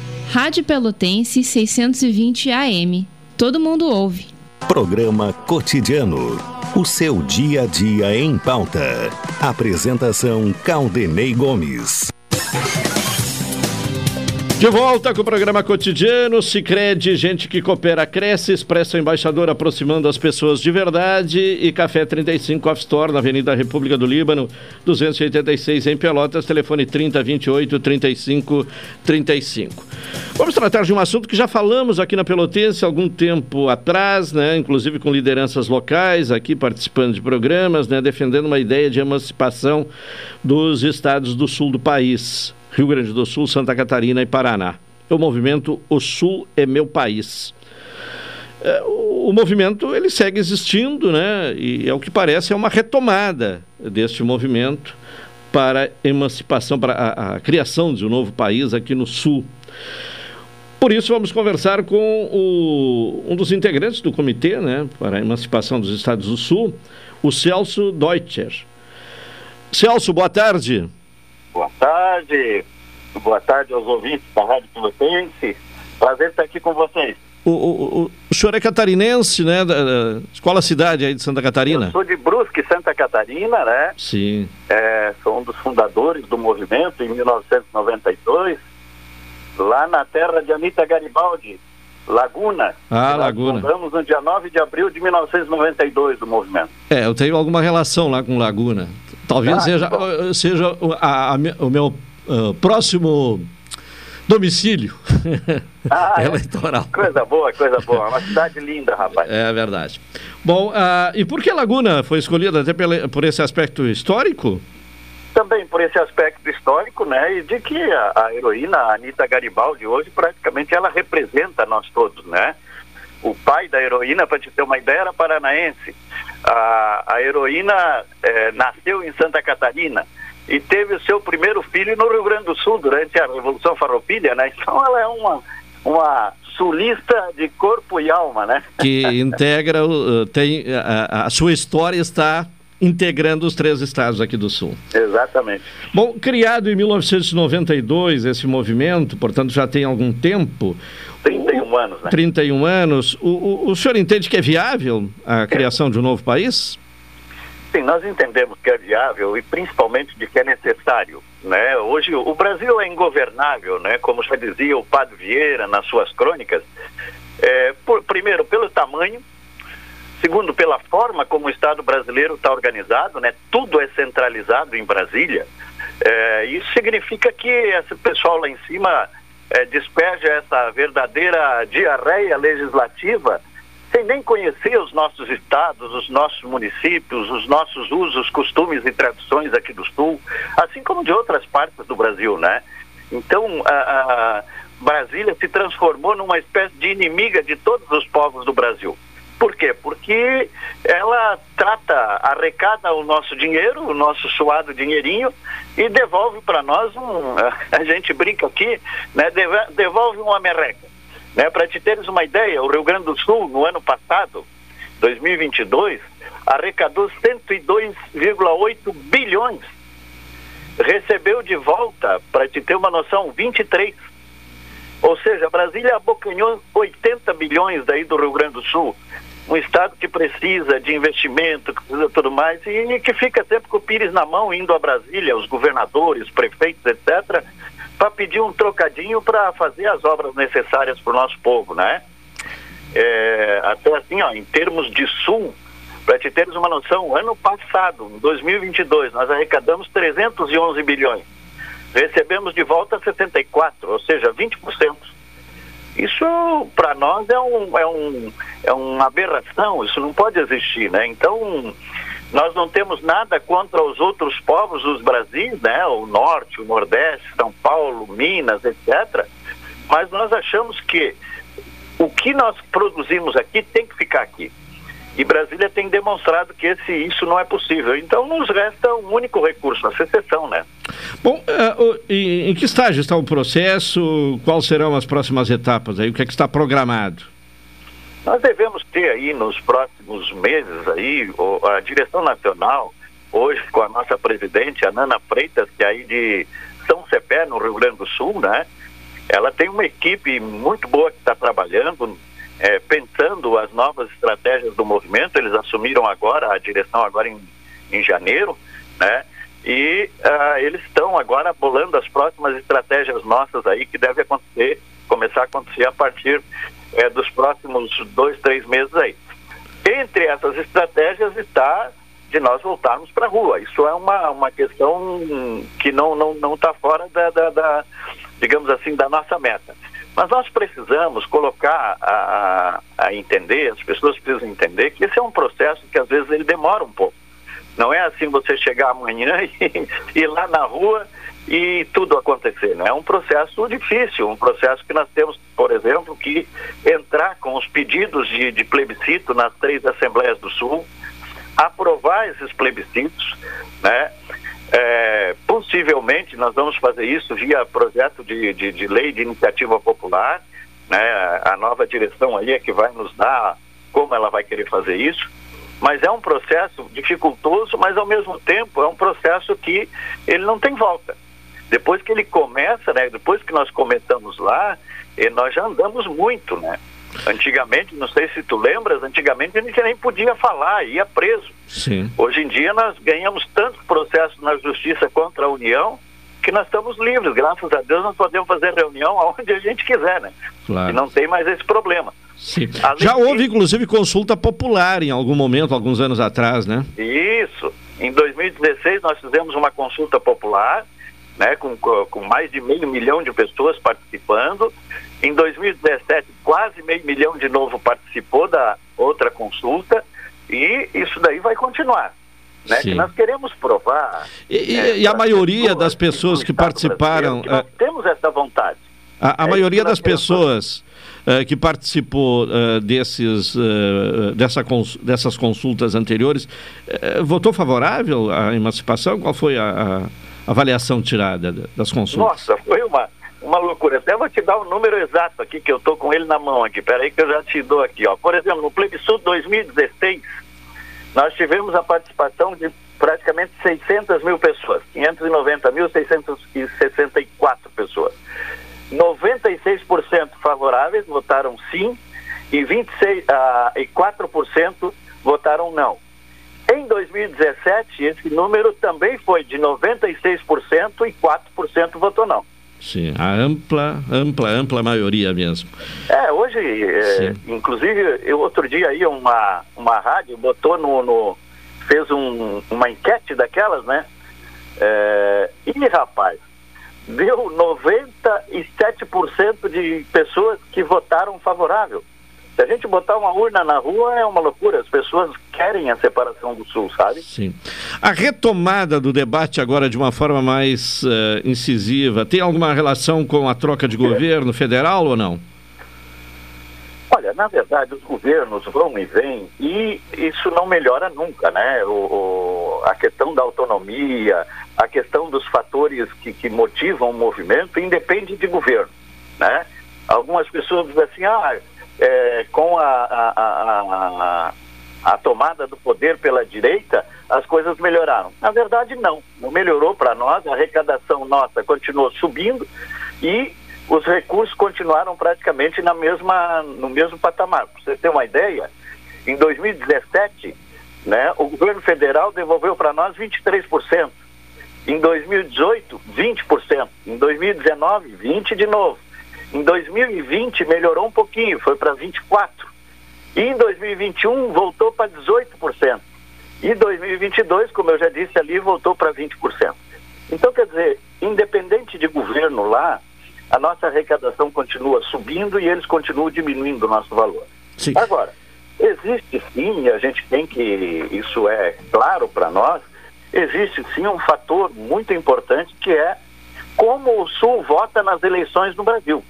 Rádio Pelotense 620 AM. Todo mundo ouve. Programa Cotidiano. O seu dia a dia em pauta. Apresentação Caldenei Gomes. De volta com o programa cotidiano, Cicred, gente que coopera, cresce, Expresso Embaixador aproximando as pessoas de verdade e Café 35 Off Store na Avenida República do Líbano, 286 em Pelotas, telefone 30 28 35 35. Vamos tratar de um assunto que já falamos aqui na Pelotense algum tempo atrás, né, inclusive com lideranças locais aqui participando de programas, né, defendendo uma ideia de emancipação dos estados do sul do país. Rio Grande do Sul, Santa Catarina e Paraná. É o movimento O Sul é Meu País. é, o, o movimento ele segue existindo, né? E ao que parece é uma retomada deste movimento para a emancipação, para a, a criação de um novo país aqui no Sul. Por isso, vamos conversar com o, um dos integrantes do comitê né, para a emancipação dos Estados do Sul, o Celso Deutscher. Celso, boa tarde. Boa tarde. Boa tarde aos ouvintes da Rádio Pilotense. Prazer estar aqui com vocês. O, o, o senhor é catarinense, né? Da, da escola cidade aí de Santa Catarina? Eu sou de Brusque, Santa Catarina, né? Sim. É, sou um dos fundadores do movimento em 1992, lá na terra de Anitta Garibaldi, Laguna. Ah, Laguna. Fundamos no dia 9 de abril de 1992 do movimento. É, eu tenho alguma relação lá com Laguna. Talvez Ah, seja, bom. seja o- a- a o meu ah, próximo domicílio Ah, é? eleitoral. Coisa boa, coisa boa. Uma cidade linda, rapaz. É verdade. Bom, ah, e por que Laguna foi escolhida até pela- por esse aspecto histórico? Também por esse aspecto histórico, né? E de que a, a heroína a Anitta Garibaldi hoje praticamente ela representa nós todos, né? O pai da heroína, para te ter uma ideia, era paranaense. A, a heroína eh, nasceu em Santa Catarina e teve o seu primeiro filho no Rio Grande do Sul durante a Revolução Farroupilha, né? Então ela é uma, uma sulista de corpo e alma, né? Que integra, o- tem, a, a sua história está integrando os três estados aqui do Sul. Exatamente. Bom, criado em 1992 esse movimento, portanto já tem algum tempo, 31 anos, né? 31 anos, o, o, o senhor entende que é viável a criação de um novo país? Sim, nós entendemos que é viável e principalmente de que é necessário. Né? Hoje o Brasil é ingovernável, né? como já dizia o Padre Vieira nas suas crônicas. É, por- primeiro, pelo tamanho. Segundo, pela forma como o Estado brasileiro está organizado, né? tudo é centralizado em Brasília. É, isso significa que esse pessoal lá em cima é, despeja essa verdadeira diarreia legislativa sem nem conhecer os nossos estados, os nossos municípios, os nossos usos, costumes e tradições aqui do Sul, assim como de outras partes do Brasil, né? Então, a, a Brasília se transformou numa espécie de inimiga de todos os povos do Brasil. Por quê? Porque ela trata, arrecada o nosso dinheiro, o nosso suado dinheirinho, e devolve para nós um. A gente brinca aqui, né? Devolve uma merreca. Né? Para te teres uma ideia, o Rio Grande do Sul, no ano passado, 2022, arrecadou 102,8 bilhões. Recebeu de volta, para te ter uma noção, 23. Ou seja, Brasília abocanhou 80 bilhões daí do Rio Grande do Sul. Um estado que precisa de investimento, que precisa de tudo mais, e que fica sempre com o Pires na mão, indo a Brasília, os governadores, prefeitos, etc., para pedir um trocadinho para fazer as obras necessárias para o nosso povo, né? É, até assim, ó, em termos de sul, para te teres uma noção, ano passado, em 2022, nós arrecadamos 311 bilhões. Recebemos de volta 64, ou seja, 20%. Isso, para nós, é, um, é, um, é uma aberração, isso não pode existir, né? Então, nós não temos nada contra os outros povos dos Brasis, né? O Norte, o Nordeste, São Paulo, Minas, etc. Mas nós achamos que o que nós produzimos aqui tem que ficar aqui. E Brasília tem demonstrado que esse, isso não é possível. Então, nos resta um único recurso, a secessão, né? Bom, eh, o- e- em que estágio está o processo? Quais serão as próximas etapas aí? O que é que está programado? Nós devemos ter aí nos próximos meses aí a direção nacional, hoje com a nossa presidente, a Nana Freitas, que é aí de São Cepé, no Rio Grande do Sul, né? Ela tem uma equipe muito boa que está trabalhando, eh, pensando as novas estratégias do movimento. Eles assumiram agora a direção agora em, em janeiro, né? E ah, eles estão agora bolando as próximas estratégias nossas aí que deve acontecer, começar a acontecer a partir eh, dos próximos dois, três meses aí. Entre essas estratégias está de nós voltarmos para a rua. Isso é uma, uma questão que não não não está fora da, da, da, digamos assim, da nossa meta. Mas nós precisamos colocar a, a, entender, as pessoas precisam entender que esse é um processo que às vezes ele demora um pouco. Não é assim você chegar amanhã e ir lá na rua e tudo acontecer. Né? É um processo difícil, um processo que nós temos, por exemplo, que entrar com os pedidos de, de plebiscito nas três Assembleias do Sul, aprovar esses plebiscitos, né? É, possivelmente nós vamos fazer isso via projeto de, de, de lei de iniciativa popular, né? A nova direção aí é que vai nos dar como ela vai querer fazer isso, mas é um processo dificultoso, mas ao mesmo tempo é um processo que ele não tem volta. Depois que ele começa, né? Depois que nós começamos lá, nós já andamos muito, né? Antigamente, não sei se tu lembras, antigamente a gente nem podia falar, ia preso. Sim. Hoje em dia nós ganhamos tantos processos na justiça contra a União que nós estamos livres. Graças a Deus nós podemos fazer reunião aonde a gente quiser, né? Claro. E não tem mais esse problema. Sim. Já houve, inclusive, consulta popular em algum momento, alguns anos atrás, né? Isso. Em 2016 nós fizemos uma consulta popular, né, com com mais de meio milhão de pessoas participando. Em 2017 quase meio milhão de novo participou da outra consulta e isso daí vai continuar. Né, que nós queremos provar. E, é, e a maioria das pessoas que participaram, que nós temos essa vontade. a, a É maioria das pessoas eh, que participou eh, desses, eh, dessa cons- dessas consultas anteriores eh, votou favorável à emancipação? Qual foi a, a avaliação tirada da- das consultas? Nossa, foi uma, uma loucura. Até vou te dar o número exato aqui, que eu tô com ele na mão aqui. Peraí que eu já te dou aqui, ó. Por exemplo, no plebiscito 2016, nós tivemos a participação de praticamente 600 mil pessoas. 590.664 pessoas. 96% favoráveis votaram sim e 26, ah, e 4% votaram não. Em 2017, esse número também foi de 96% e 4% votou não. Sim, a ampla, ampla, ampla maioria mesmo. É, hoje, é, inclusive, eu outro dia aí uma, uma rádio botou no, no- fez um- uma enquete daquelas, né? É, e rapaz, deu 97% de pessoas que votaram favorável. Se a gente botar uma urna na rua é uma loucura. As pessoas querem a separação do Sul, sabe? Sim. A retomada do debate agora de uma forma mais eh, incisiva tem alguma relação com a troca de governo federal ou não? Olha, na verdade, os governos vão e vêm e isso não melhora nunca, né? O, o- a questão da autonomia, a questão dos fatores que, que motivam o movimento independe de governo, né? Algumas pessoas dizem assim, ah, é, com a, a, a- a- a tomada do poder pela direita, as coisas melhoraram. Na verdade, não. Não melhorou para nós, a arrecadação nossa continuou subindo e os recursos continuaram praticamente na mesma, no mesmo patamar. Para você ter uma ideia, em 2017, né, o governo federal devolveu para nós 23%. Em 2018, 20%. Em 2019, 20% de novo. Em 2020, melhorou um pouquinho, foi para 24%. E em 2021, voltou para 18%. E 2022, como eu já disse ali, voltou para 20%. Então, quer dizer, independente de governo lá, a nossa arrecadação continua subindo e eles continuam diminuindo o nosso valor. Sim. Agora, existe sim, e a gente tem que, isso é claro para nós, existe sim um fator muito importante que é como o Sul vota nas eleições no Brasil.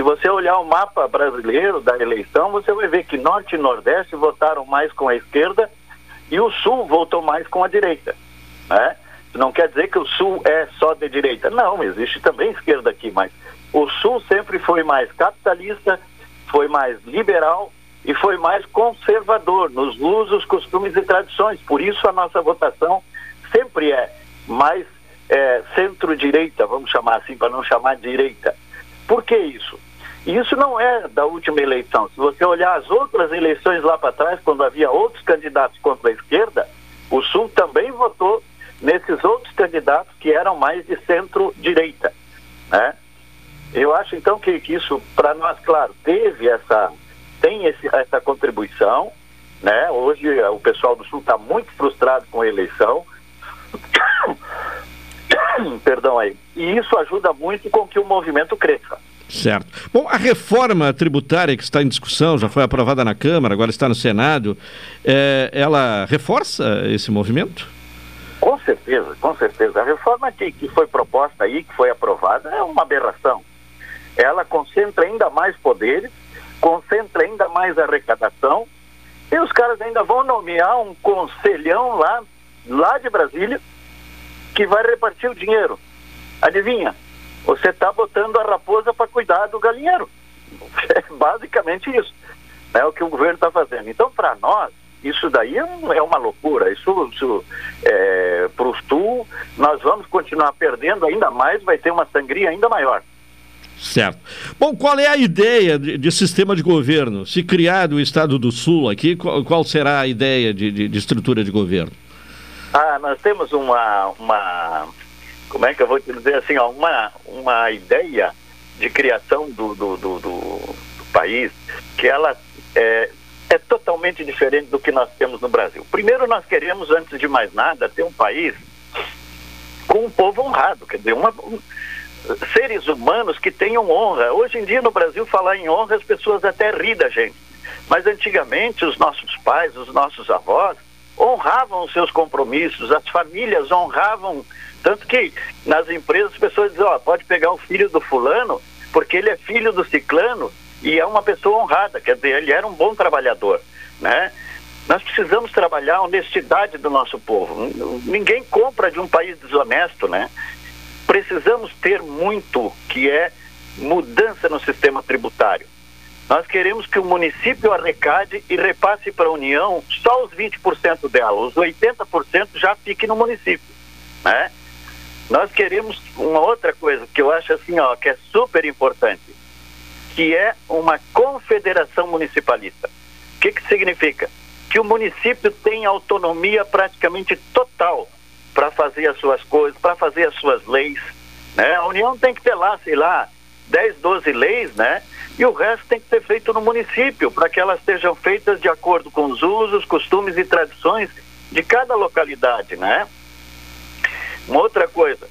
Se você olhar o mapa brasileiro da eleição, você vai ver que Norte e Nordeste votaram mais com a esquerda e o Sul votou mais com a direita. Né? Não quer dizer que o Sul é só de direita. Não, existe também esquerda aqui, mas o Sul sempre foi mais capitalista, foi mais liberal e foi mais conservador nos usos, costumes e tradições. Por isso a nossa votação sempre é mais é, centro-direita, vamos chamar assim, para não chamar direita. Por que isso? Isso não é da última eleição. Se você olhar as outras eleições lá para trás, quando havia outros candidatos contra a esquerda, o Sul também votou nesses outros candidatos que eram mais de centro-direita. Né? Eu acho então que, que isso, para nós, claro, teve essa, tem esse, essa contribuição. Né? Hoje eh, o pessoal do Sul está muito frustrado com a eleição. Perdão aí. E isso ajuda muito com que o movimento cresça. Certo. Bom, a reforma tributária que está em discussão, já foi aprovada na Câmara, agora está no Senado, eh, ela reforça esse movimento? Com certeza, com certeza. A reforma que, que foi proposta aí, que foi aprovada, é uma aberração. Ela concentra ainda mais poderes, concentra ainda mais arrecadação, e os caras ainda vão nomear um conselhão lá, lá de Brasília, que vai repartir o dinheiro. Adivinha? Você está botando a raposa para cuidar do galinheiro. É basicamente isso. É o que o governo está fazendo. Então, para nós, isso daí é, é uma loucura. Isso, isso é, para o Sul, nós vamos continuar perdendo ainda mais, vai ter uma sangria ainda maior. Certo. Bom, qual é a ideia de, de sistema de governo? Se criado o Estado do Sul aqui, qual, qual será a ideia de, de- de estrutura de governo? Ah, nós temos uma, uma como é que eu vou te dizer assim, ó, uma, uma ideia de criação do, do, do, do- país que ela é, é totalmente diferente do que nós temos no Brasil. Primeiro, nós queremos, antes de mais nada, ter um país com um povo honrado, quer dizer, uma, um- seres humanos que tenham honra. Hoje em dia, no Brasil, falar em honra, as pessoas até ri da gente. Mas antigamente, os nossos pais, os nossos avós, honravam os seus compromissos, as famílias honravam. Tanto que nas empresas as pessoas dizem: ó, pode pegar o filho do fulano, porque ele é filho do ciclano e é uma pessoa honrada, quer dizer, ele era um bom trabalhador, né? Nós precisamos trabalhar a honestidade do nosso povo. Ninguém compra de um país desonesto, né? Precisamos ter muito que é mudança no sistema tributário. Nós queremos que o município arrecade e repasse para a União só os 20% dela, os 80% já fique no município, né? Nós queremos uma outra coisa que eu acho assim, ó, que é super importante, que é uma confederação municipalista. O que que significa? Que o município tem autonomia praticamente total para fazer as suas coisas, para fazer as suas leis, né? A União tem que ter lá, sei lá, 10, 12 leis, né? E o resto tem que ser feito no município, para que elas sejam feitas de acordo com os usos, costumes e tradições de cada localidade, né? Uma outra coisa,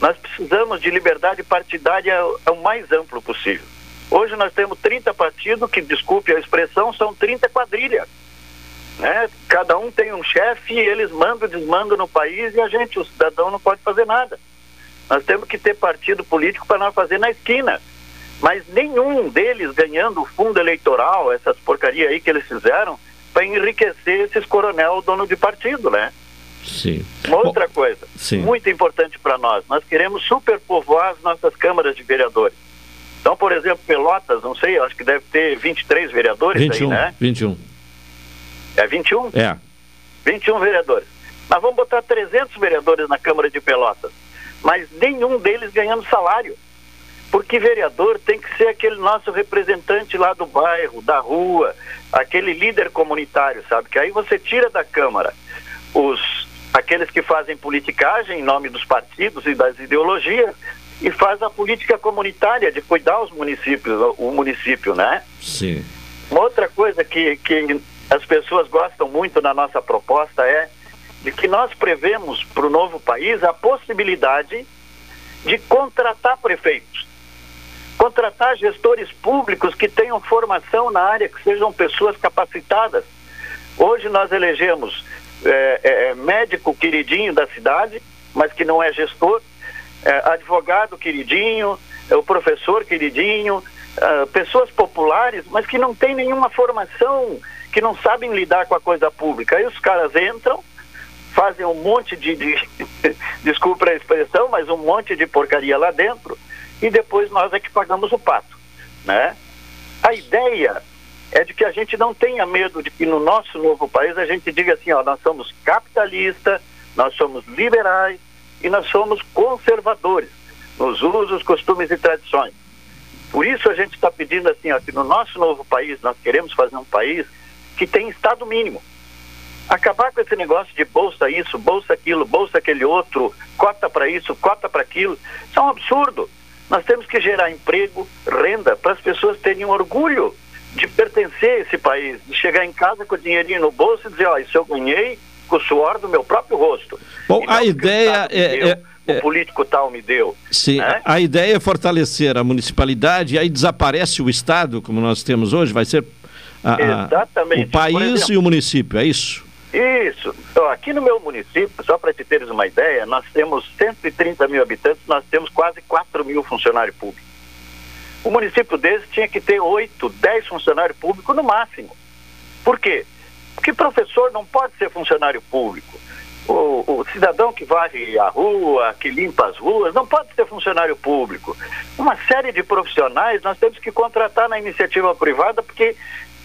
nós precisamos de liberdade partidária o mais amplo possível. Hoje nós temos 30 partidos que, desculpe a expressão, são 30 quadrilhas. Né? Cada um tem um chefe eles mandam, desmandam no país e a gente, o cidadão, não pode fazer nada. Nós temos que ter partido político para nós fazer na esquina. Mas nenhum deles ganhando o fundo eleitoral, essas porcarias aí que eles fizeram, para enriquecer esses coronel dono de partido, né? Sim. Uma outra coisa, sim. muito importante para nós, nós queremos superpovoar as nossas câmaras de vereadores. Então, por exemplo, Pelotas, não sei, acho que deve ter 23 vereadores 21, aí, né? 21. É 21? É. 21 vereadores. Nós vamos botar 300 vereadores na Câmara de Pelotas, mas nenhum deles ganhando salário. Porque vereador tem que ser aquele nosso representante lá do bairro, da rua, aquele líder comunitário, sabe? Que aí você tira da Câmara os aqueles que fazem politicagem em nome dos partidos e das ideologias e faz a política comunitária de cuidar os municípios, o município, né? Sim. Uma outra coisa que, que as pessoas gostam muito na nossa proposta é de que nós prevemos para o novo país a possibilidade de contratar prefeitos, contratar gestores públicos que tenham formação na área, que sejam pessoas capacitadas. Hoje nós elegemos é, é, médico queridinho da cidade, mas que não é gestor, é, advogado queridinho, é, o professor queridinho, ah, pessoas populares, mas que não têm nenhuma formação, que não sabem lidar com a coisa pública. Aí os caras entram, fazem um monte de, de desculpa a expressão, mas um monte de porcaria lá dentro, e depois nós é que pagamos o pato, né? A ideia é de que a gente não tenha medo de que no nosso novo país a gente diga assim, ó, nós somos capitalistas, nós somos liberais e nós somos conservadores nos usos, costumes e tradições. Por isso a gente está pedindo assim, ó, que no nosso novo país nós queremos fazer um país que tem estado mínimo. Acabar com esse negócio de bolsa isso, bolsa aquilo, bolsa aquele outro, cota para isso, cota para aquilo, isso é um absurdo. Nós temos que gerar emprego, renda, para as pessoas terem orgulho de pertencer a esse país, de chegar em casa com o dinheirinho no bolso e dizer, ó, isso eu ganhei com o suor do meu próprio rosto. Bom, a ideia é- é- o político tal me deu. Sim, né? a ideia é fortalecer a municipalidade e aí desaparece o Estado, como nós temos hoje, vai ser a- a- Exatamente. o país exemplo, e o município, é isso? Isso. Então, aqui no meu município, só para te teres uma ideia, nós temos 130 mil habitantes, nós temos quase 4 mil funcionários públicos. O município desse tinha que ter 8, 10 funcionários públicos no máximo. Por quê? Porque professor não pode ser funcionário público. O, o, cidadão que varre a rua, que limpa as ruas, não pode ser funcionário público. Uma série de profissionais nós temos que contratar na iniciativa privada, porque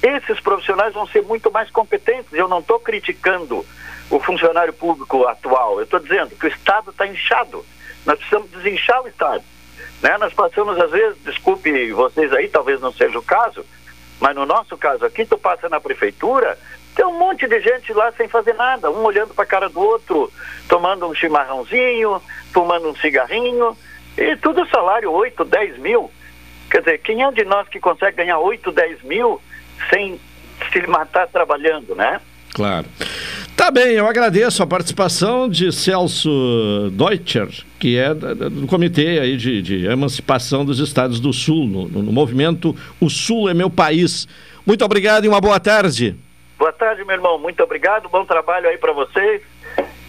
esses profissionais vão ser muito mais competentes. Eu não estou criticando o funcionário público atual, eu estou dizendo que o Estado está inchado. Nós precisamos desinchar o Estado. Né? Nós passamos, às vezes, desculpe vocês aí, talvez não seja o caso, mas no nosso caso aqui, tu passa na prefeitura, tem um monte de gente lá sem fazer nada, um olhando para a cara do outro, tomando um chimarrãozinho, fumando um cigarrinho, e tudo salário 8, 10 mil. Quer dizer, quem é de nós que consegue ganhar 8, 10 mil sem se matar trabalhando, né? Claro. Tá bem, eu agradeço a participação de Celso Deutscher, que é do comitê aí de, de emancipação dos estados do Sul, no, no, movimento O Sul é Meu País. Muito obrigado e uma boa tarde. Boa tarde, meu irmão. Muito obrigado. Bom trabalho aí para vocês.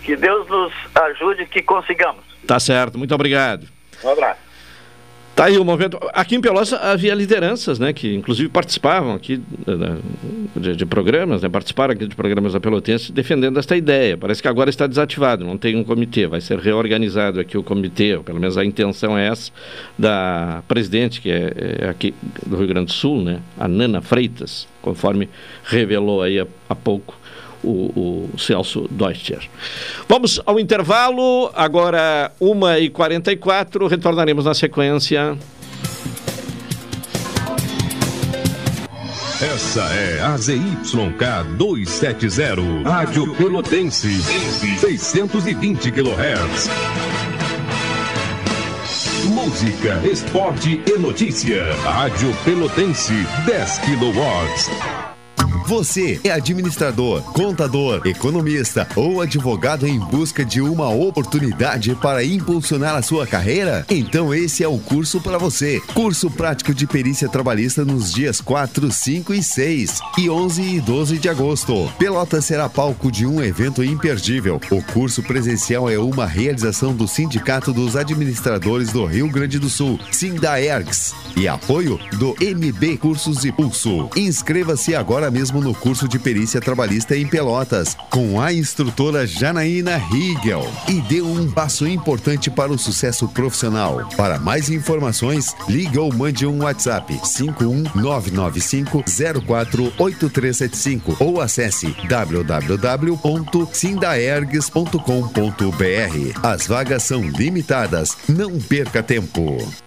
Que Deus nos ajude que consigamos. Tá certo. Muito obrigado. Um abraço. Tá aí o movimento. Aqui em Pelotas havia lideranças, né, que inclusive participavam aqui né, de, de, programas, né, participaram aqui de programas da Pelotense defendendo esta ideia. Parece que agora está desativado, não tem um comitê, vai ser reorganizado aqui o comitê, ou pelo menos a intenção é essa da presidente, que é, é aqui do Rio Grande do Sul, né, a Nana Freitas, conforme revelou aí há pouco o, o Celso Deutscher. Vamos ao intervalo, agora 1h44, retornaremos na sequência. Essa é a ZYK 270, Rádio Pelotense, 620 kHz. Música, esporte e notícia. Rádio Pelotense, 10 kW. Você é administrador, contador, economista ou advogado em busca de uma oportunidade para impulsionar a sua carreira? Então esse é o curso para você. Curso prático de perícia trabalhista nos dias 4, 5 e 6 e 11 e 12 de agosto. Pelota será palco de um evento imperdível. O curso presencial é uma realização do Sindicato dos Administradores do Rio Grande do Sul, Sindaergs, e apoio do MB Cursos e Pulso. Inscreva-se agora mesmo no curso de perícia trabalhista em Pelotas, com a instrutora Janaína Riegel, e deu um passo importante para o sucesso profissional. Para mais informações, ligue ou mande um WhatsApp 51995048375 ou acesse www.sindaergs.com.br. As vagas são limitadas, não perca tempo.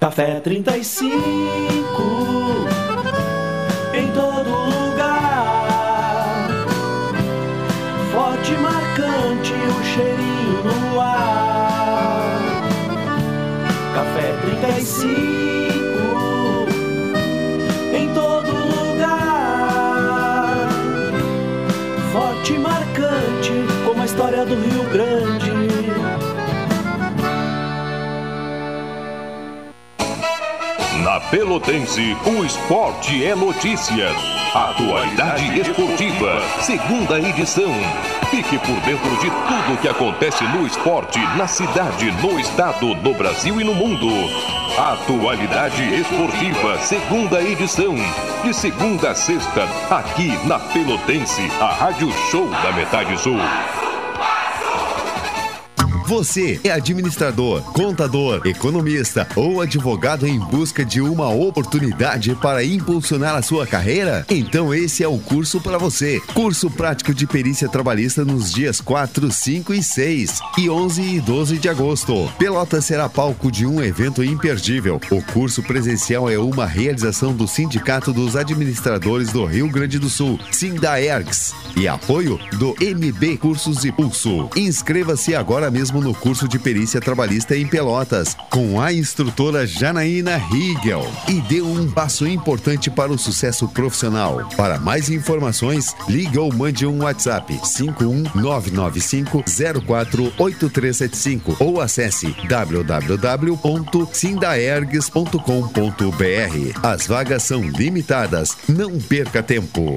Café 35 em todo lugar. Forte e marcante o cheirinho no ar. Café 35 Pelotense, o esporte é notícia. Atualidade esportiva, segunda edição. Fique por dentro de tudo que acontece no esporte, na cidade, no estado, no Brasil e no mundo. Atualidade esportiva, segunda edição. De segunda a sexta, aqui na Pelotense, a Rádio Show da Metade Sul. Você é administrador, contador, economista ou advogado em busca de uma oportunidade para impulsionar a sua carreira? Então esse é o curso para você. Curso prático de perícia trabalhista nos dias 4, 5 e 6 e 11 e 12 de agosto. Pelota será palco de um evento imperdível. O curso presencial é uma realização do Sindicato dos Administradores do Rio Grande do Sul, Sindaergs, e apoio do MB Cursos e Pulso. Inscreva-se agora mesmo no curso de perícia trabalhista em Pelotas, com a instrutora Janaína Riegel, e dê um passo importante para o sucesso profissional. Para mais informações, liga ou mande um WhatsApp 51995048375 ou acesse www.sindaergs.com.br. As vagas são limitadas, não perca tempo.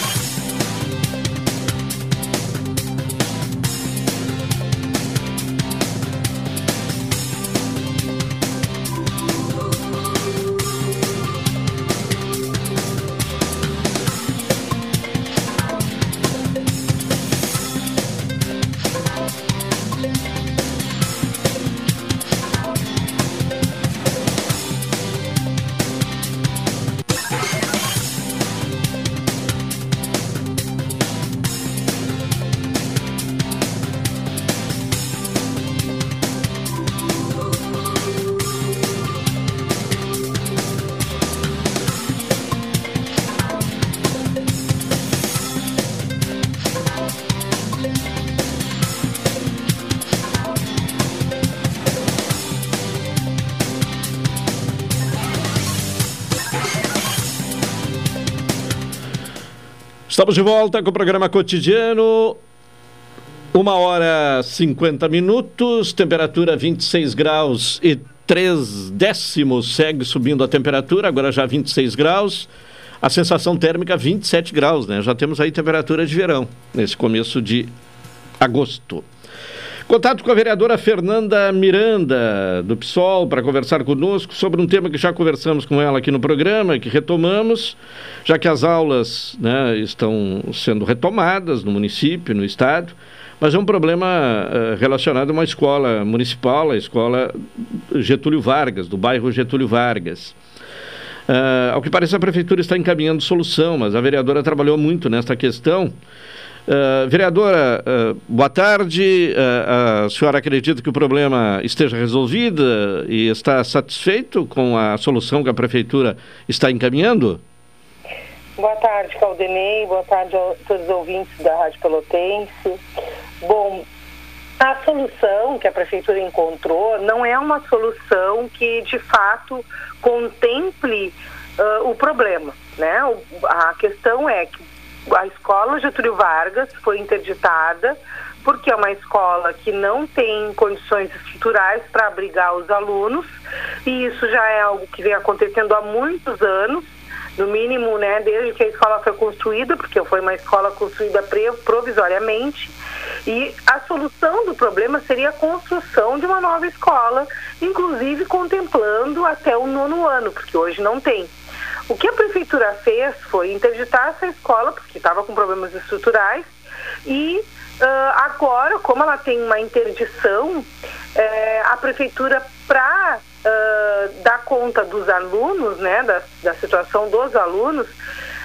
Estamos de volta com o programa cotidiano. Uma hora 50 minutos, temperatura 26 graus e 3 décimos. Segue subindo a temperatura, agora já 26 graus. A sensação térmica 27 graus, né? Já temos aí temperatura de verão nesse começo de agosto. Contato com a vereadora Fernanda Miranda, do PSOL, para conversar conosco sobre um tema que já conversamos com ela aqui no programa, que retomamos, já que as aulas né, estão sendo retomadas no município, no estado, mas é um problema uh, relacionado a uma escola municipal, a escola Getúlio Vargas, do bairro Getúlio Vargas. Uh, ao que parece, a prefeitura está encaminhando solução, mas a vereadora trabalhou muito nesta questão. Uh, vereadora, uh, boa tarde. Uh, a senhora acredita que o problema esteja resolvido e está satisfeito com a solução que a prefeitura está encaminhando? Boa tarde, Caldenei. Boa tarde a todos os ouvintes da Rádio Pelotense. Bom, a solução que a prefeitura encontrou não é uma solução que de fato contemple o problema, né? O, a questão é que a escola Getúlio Vargas foi interditada porque é uma escola que não tem condições estruturais para abrigar os alunos e isso já é algo que vem acontecendo há muitos anos, no mínimo, né, desde que a escola foi construída, porque foi uma escola construída provisoriamente. E a solução do problema seria a construção de uma nova escola, inclusive contemplando até o nono ano, porque hoje não tem. O que a prefeitura fez foi interditar essa escola, porque estava com problemas estruturais, e uh, agora, como ela tem uma interdição, eh, a prefeitura, para uh, dar conta dos alunos, né, da, da situação dos alunos,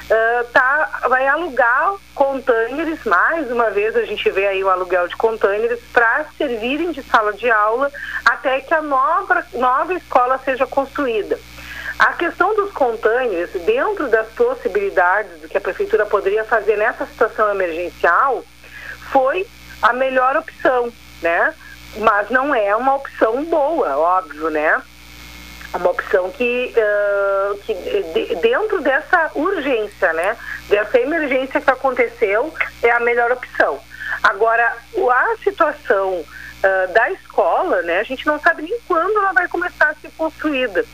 Uh, tá, vai alugar containers, mais uma vez a gente vê aí o aluguel de containers para servirem de sala de aula até que a nova, nova escola seja construída. A questão dos contâneos, dentro das possibilidades do que a prefeitura poderia fazer nessa situação emergencial, foi a melhor opção, né? Mas não é uma opção boa, óbvio, né? Uma opção que, uh, que de, dentro dessa urgência, né? Dessa emergência que aconteceu, é a melhor opção. Agora, a situação uh, da escola, né? A gente não sabe nem quando ela vai começar a ser construída.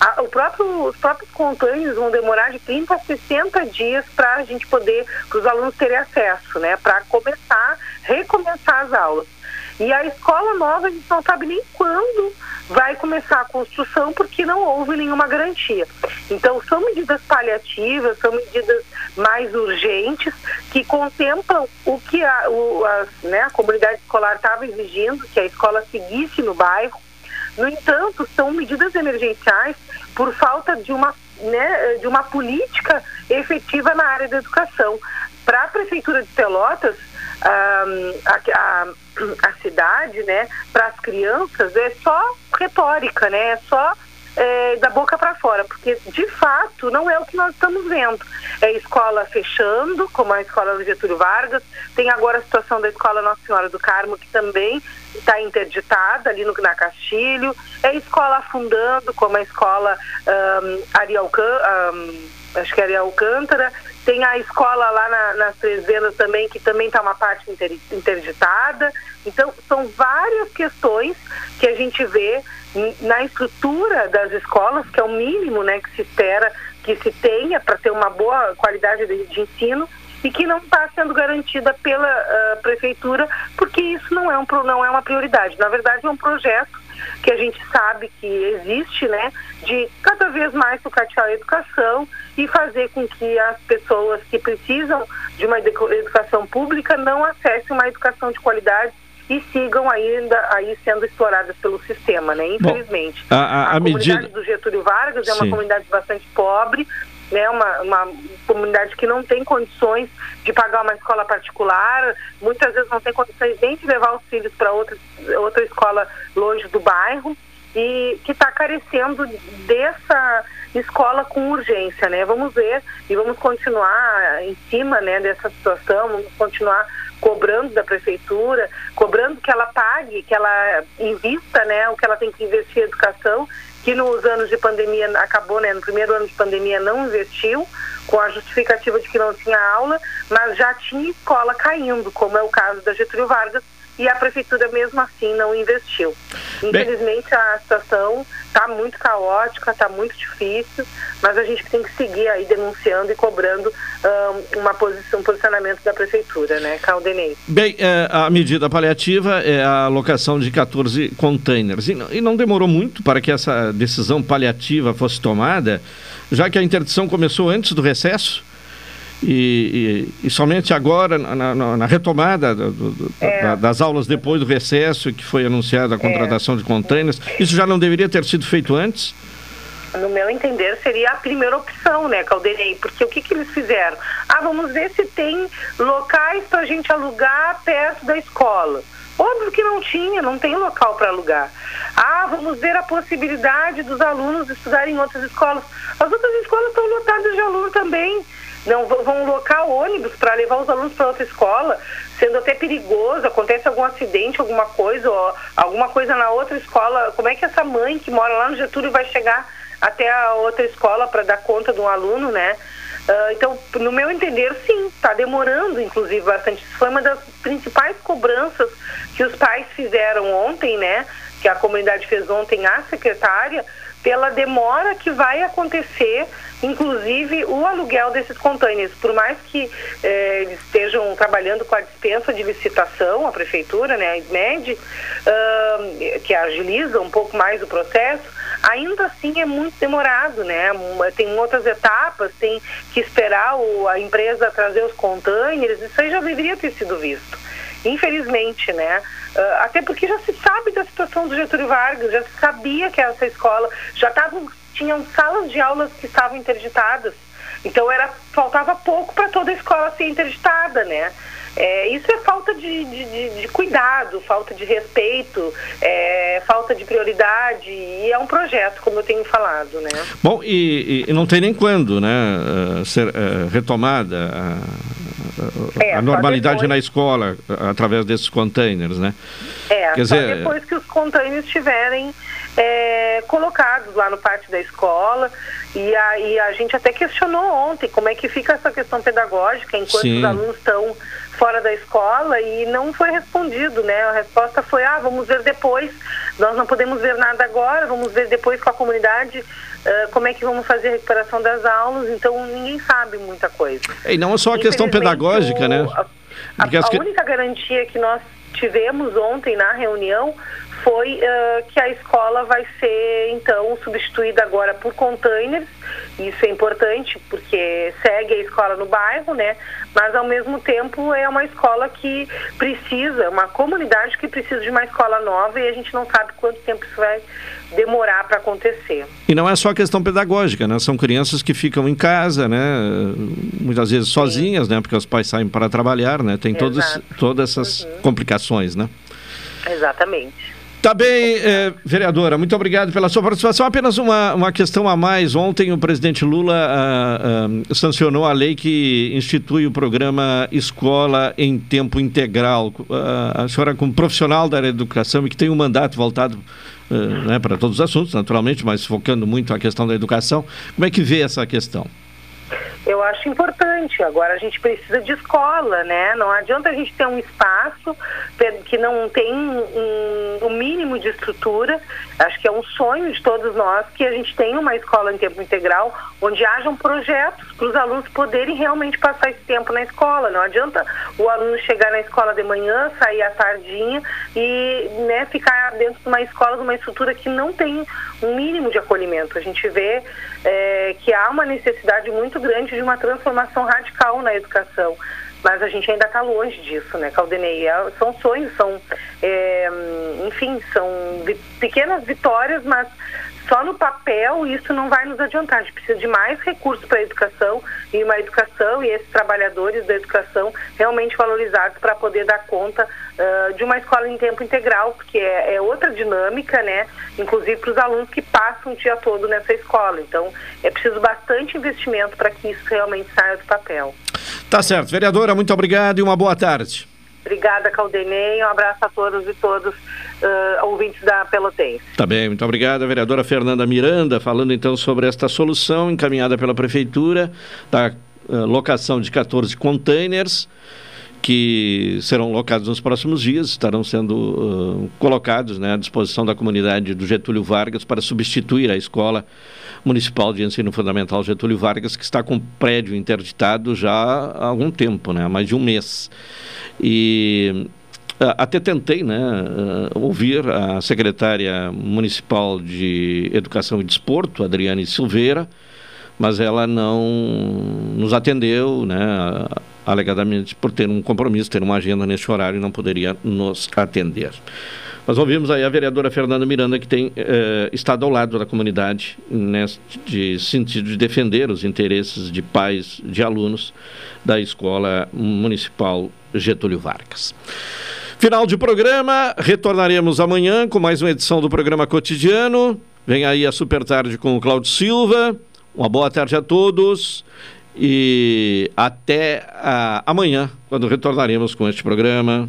A, o próprio, os próprios containers vão demorar de 30 a 60 dias para a gente poder, para os alunos terem acesso, né? Para começar, recomeçar as aulas. E a escola nova a gente não sabe nem quando vai começar a construção porque não houve nenhuma garantia. Então são medidas paliativas, são medidas mais urgentes que contemplam o que a, o, a, né, a comunidade escolar estava exigindo, que a escola seguisse no bairro. No entanto, são medidas emergenciais por falta de uma, né, de uma política efetiva na área da educação. Para a Prefeitura de Pelotas, a, a, a, cidade, né, para as crianças, é só retórica, né, é só é, da boca para fora, porque de fato não é o que nós estamos vendo. É escola fechando, como a escola do Getúlio Vargas, tem agora a situação da escola Nossa Senhora do Carmo, que também está interditada ali no, na Castilho, é escola afundando, como a escola um, Ariel, um, acho que é Ariel Alcântara, tem a escola lá na, nas Três Vendas também, que também está uma parte inter, interditada. Então, são várias questões que a gente vê na estrutura das escolas, que é o mínimo né, que se espera que se tenha para ter uma boa qualidade de, de ensino e que não está sendo garantida pela uh, prefeitura, porque isso não é, um, não é uma prioridade. Na verdade, é um projeto que a gente sabe que existe, né, de cada vez mais sucatear a educação e fazer com que as pessoas que precisam de uma educação pública não acessem uma educação de qualidade e sigam ainda aí sendo exploradas pelo sistema, né? Infelizmente. Bom, a, a, a, a comunidade medida... do Getúlio Vargas é Sim. uma comunidade bastante pobre, né, uma, uma comunidade que não tem condições de pagar uma escola particular, muitas vezes não tem condições nem de levar os filhos para outra, outra escola longe do bairro e que está carecendo dessa escola com urgência, né? Vamos ver e vamos continuar em cima, né, dessa situação, vamos continuar cobrando da prefeitura, cobrando que ela pague, que ela invista, né, o que ela tem que investir em educação, que nos anos de pandemia acabou, né, no primeiro ano de pandemia não investiu, com a justificativa de que não tinha aula, mas já tinha escola caindo, como é o caso da Getúlio Vargas, e a prefeitura mesmo assim não investiu. Infelizmente a situação está muito caótica, está muito difícil, mas a gente tem que seguir aí denunciando e cobrando um, uma posição, um posicionamento da prefeitura, né, Caldenei? Bem, é, a medida paliativa é a alocação de 14 containers. E não, e não demorou muito para que essa decisão paliativa fosse tomada, já que a interdição começou antes do recesso. E, e, e, somente agora, na, na, na retomada do, do, é. da, das aulas depois do recesso, que foi anunciada a contratação é. de containers, isso já não deveria ter sido feito antes? No meu entender, seria a primeira opção, né, Calderei? Porque o que, que eles fizeram? Ah, vamos ver se tem locais para a gente alugar perto da escola. Óbvio que não tinha, não tem local para alugar. Ah, vamos ver a possibilidade dos alunos estudarem em outras escolas. As outras escolas estão lotadas de aluno também não vão locar ônibus para levar os alunos para outra escola, sendo até perigoso, acontece algum acidente, alguma coisa, ou alguma coisa na outra escola, como é que essa mãe que mora lá no Getúlio vai chegar até a outra escola para dar conta de um aluno, né? Uh, então, no meu entender, sim, está demorando, inclusive, bastante. Isso foi uma das principais cobranças que os pais fizeram ontem, né? Que a comunidade fez ontem à secretária, pela demora que vai acontecer, inclusive o aluguel desses containers. Por mais que eh, estejam trabalhando com a dispensa de licitação, a prefeitura, né, a ISMED, uh, que agiliza um pouco mais o processo, ainda assim é muito demorado, né? Tem outras etapas, tem que esperar o, a empresa trazer os containers, isso aí já deveria ter sido visto. Infelizmente, né? Uh, até porque já se sabe da situação do Getúlio Vargas, já se sabia que essa escola já estavam tinham salas de aulas que estavam interditadas. Então era faltava pouco para toda a escola ser interditada, né? É, isso é falta de, de, de, cuidado, falta de respeito, é, falta de prioridade e é um projeto, como eu tenho falado, né? Bom, e, e não tem nem quando, né, uh, ser uh, retomada a, é, a normalidade depois... na escola através desses containers, né? É, Quer só dizer... depois que os containers estiverem é, colocados lá no pátio da escola. E aí a gente até questionou ontem como é que fica essa questão pedagógica enquanto Sim. os alunos estão fora da escola e não foi respondido, né? A resposta foi, ah, vamos ver depois, nós não podemos ver nada agora, vamos ver depois com a comunidade uh, como é que vamos fazer a recuperação das aulas, então ninguém sabe muita coisa. E não é só a questão pedagógica, né? A, a que- única garantia que nós tivemos ontem na reunião foi ah, que a escola vai ser, então, substituída agora por containers. Isso é importante porque segue a escola no bairro, né? Mas, ao mesmo tempo, é uma escola que precisa, uma comunidade que precisa de uma escola nova e a gente não sabe quanto tempo isso vai demorar para acontecer. E não é só questão pedagógica, né? São crianças que ficam em casa, né? Muitas vezes sozinhas, né? Porque os pais saem para trabalhar, né? Tem todas. Uhum. todas essas complicações, né? Exatamente. Tá bem, eh, vereadora, muito obrigado pela sua participação. Apenas uma, uma questão a mais. Ontem o presidente Lula ah, ah, sancionou a lei que institui o programa Escola em Tempo Integral. Ah, a senhora, como profissional da área da educação e que tem um mandato voltado ah, né, para todos os assuntos, naturalmente, mas focando muito a questão da educação, como é que vê essa questão? Eu acho importante. Agora a gente precisa de escola, né? Não adianta a gente ter um espaço que não tem um, um mínimo de estrutura. Acho que é um sonho de todos nós que a gente tenha uma escola em tempo integral onde hajam projetos para os alunos poderem realmente passar esse tempo na escola. Não adianta o aluno chegar na escola de manhã, sair à tardinha e né, ficar dentro de uma escola, de uma estrutura que não tem um mínimo de acolhimento. A gente vê é, que há uma necessidade muito grande de uma transformação radical na educação. Mas a gente ainda está longe disso, né, Caldenei? É- São sonhos, são, é, enfim, são pequenas vitórias, mas só no papel isso não vai nos adiantar. A gente precisa de mais recursos para a educação e uma educação e esses trabalhadores da educação realmente valorizados para poder dar conta ah, de uma escola em tempo integral, porque é, é outra dinâmica, né? Inclusive para os alunos que passam o dia todo nessa escola. Então é preciso bastante investimento para que isso realmente saia do papel. Tá certo. Vereadora, muito obrigado e uma boa tarde. Obrigada, Caldenei. Um abraço a todos e todos ah, ouvintes da Pelotense. Tá bem, muito obrigado. Vereadora Fernanda Miranda, falando então sobre esta solução encaminhada pela Prefeitura da eh, locação de 14 containers que serão locados nos próximos dias, estarão sendo eh, colocados né, à disposição da comunidade do Getúlio Vargas para substituir a Escola Municipal de Ensino Fundamental Getúlio Vargas, que está com prédio interditado já há algum tempo, né, há mais de um mês. E Até tentei né, ah, ouvir a secretária municipal de Educação e Desporto, Adriane Silveira, mas ela não nos atendeu, né, alegadamente por ter um compromisso, ter uma agenda neste horário e não poderia nos atender. Nós ouvimos aí a vereadora Fernanda Miranda, que tem eh, estado ao lado da comunidade neste sentido de defender os interesses de pais de alunos da Escola Municipal Getúlio Vargas. Final de programa, retornaremos amanhã com mais uma edição do programa cotidiano. Vem aí a Super Tarde com o Cláudio Silva. Uma boa tarde a todos e até ah, amanhã, quando retornaremos com este programa.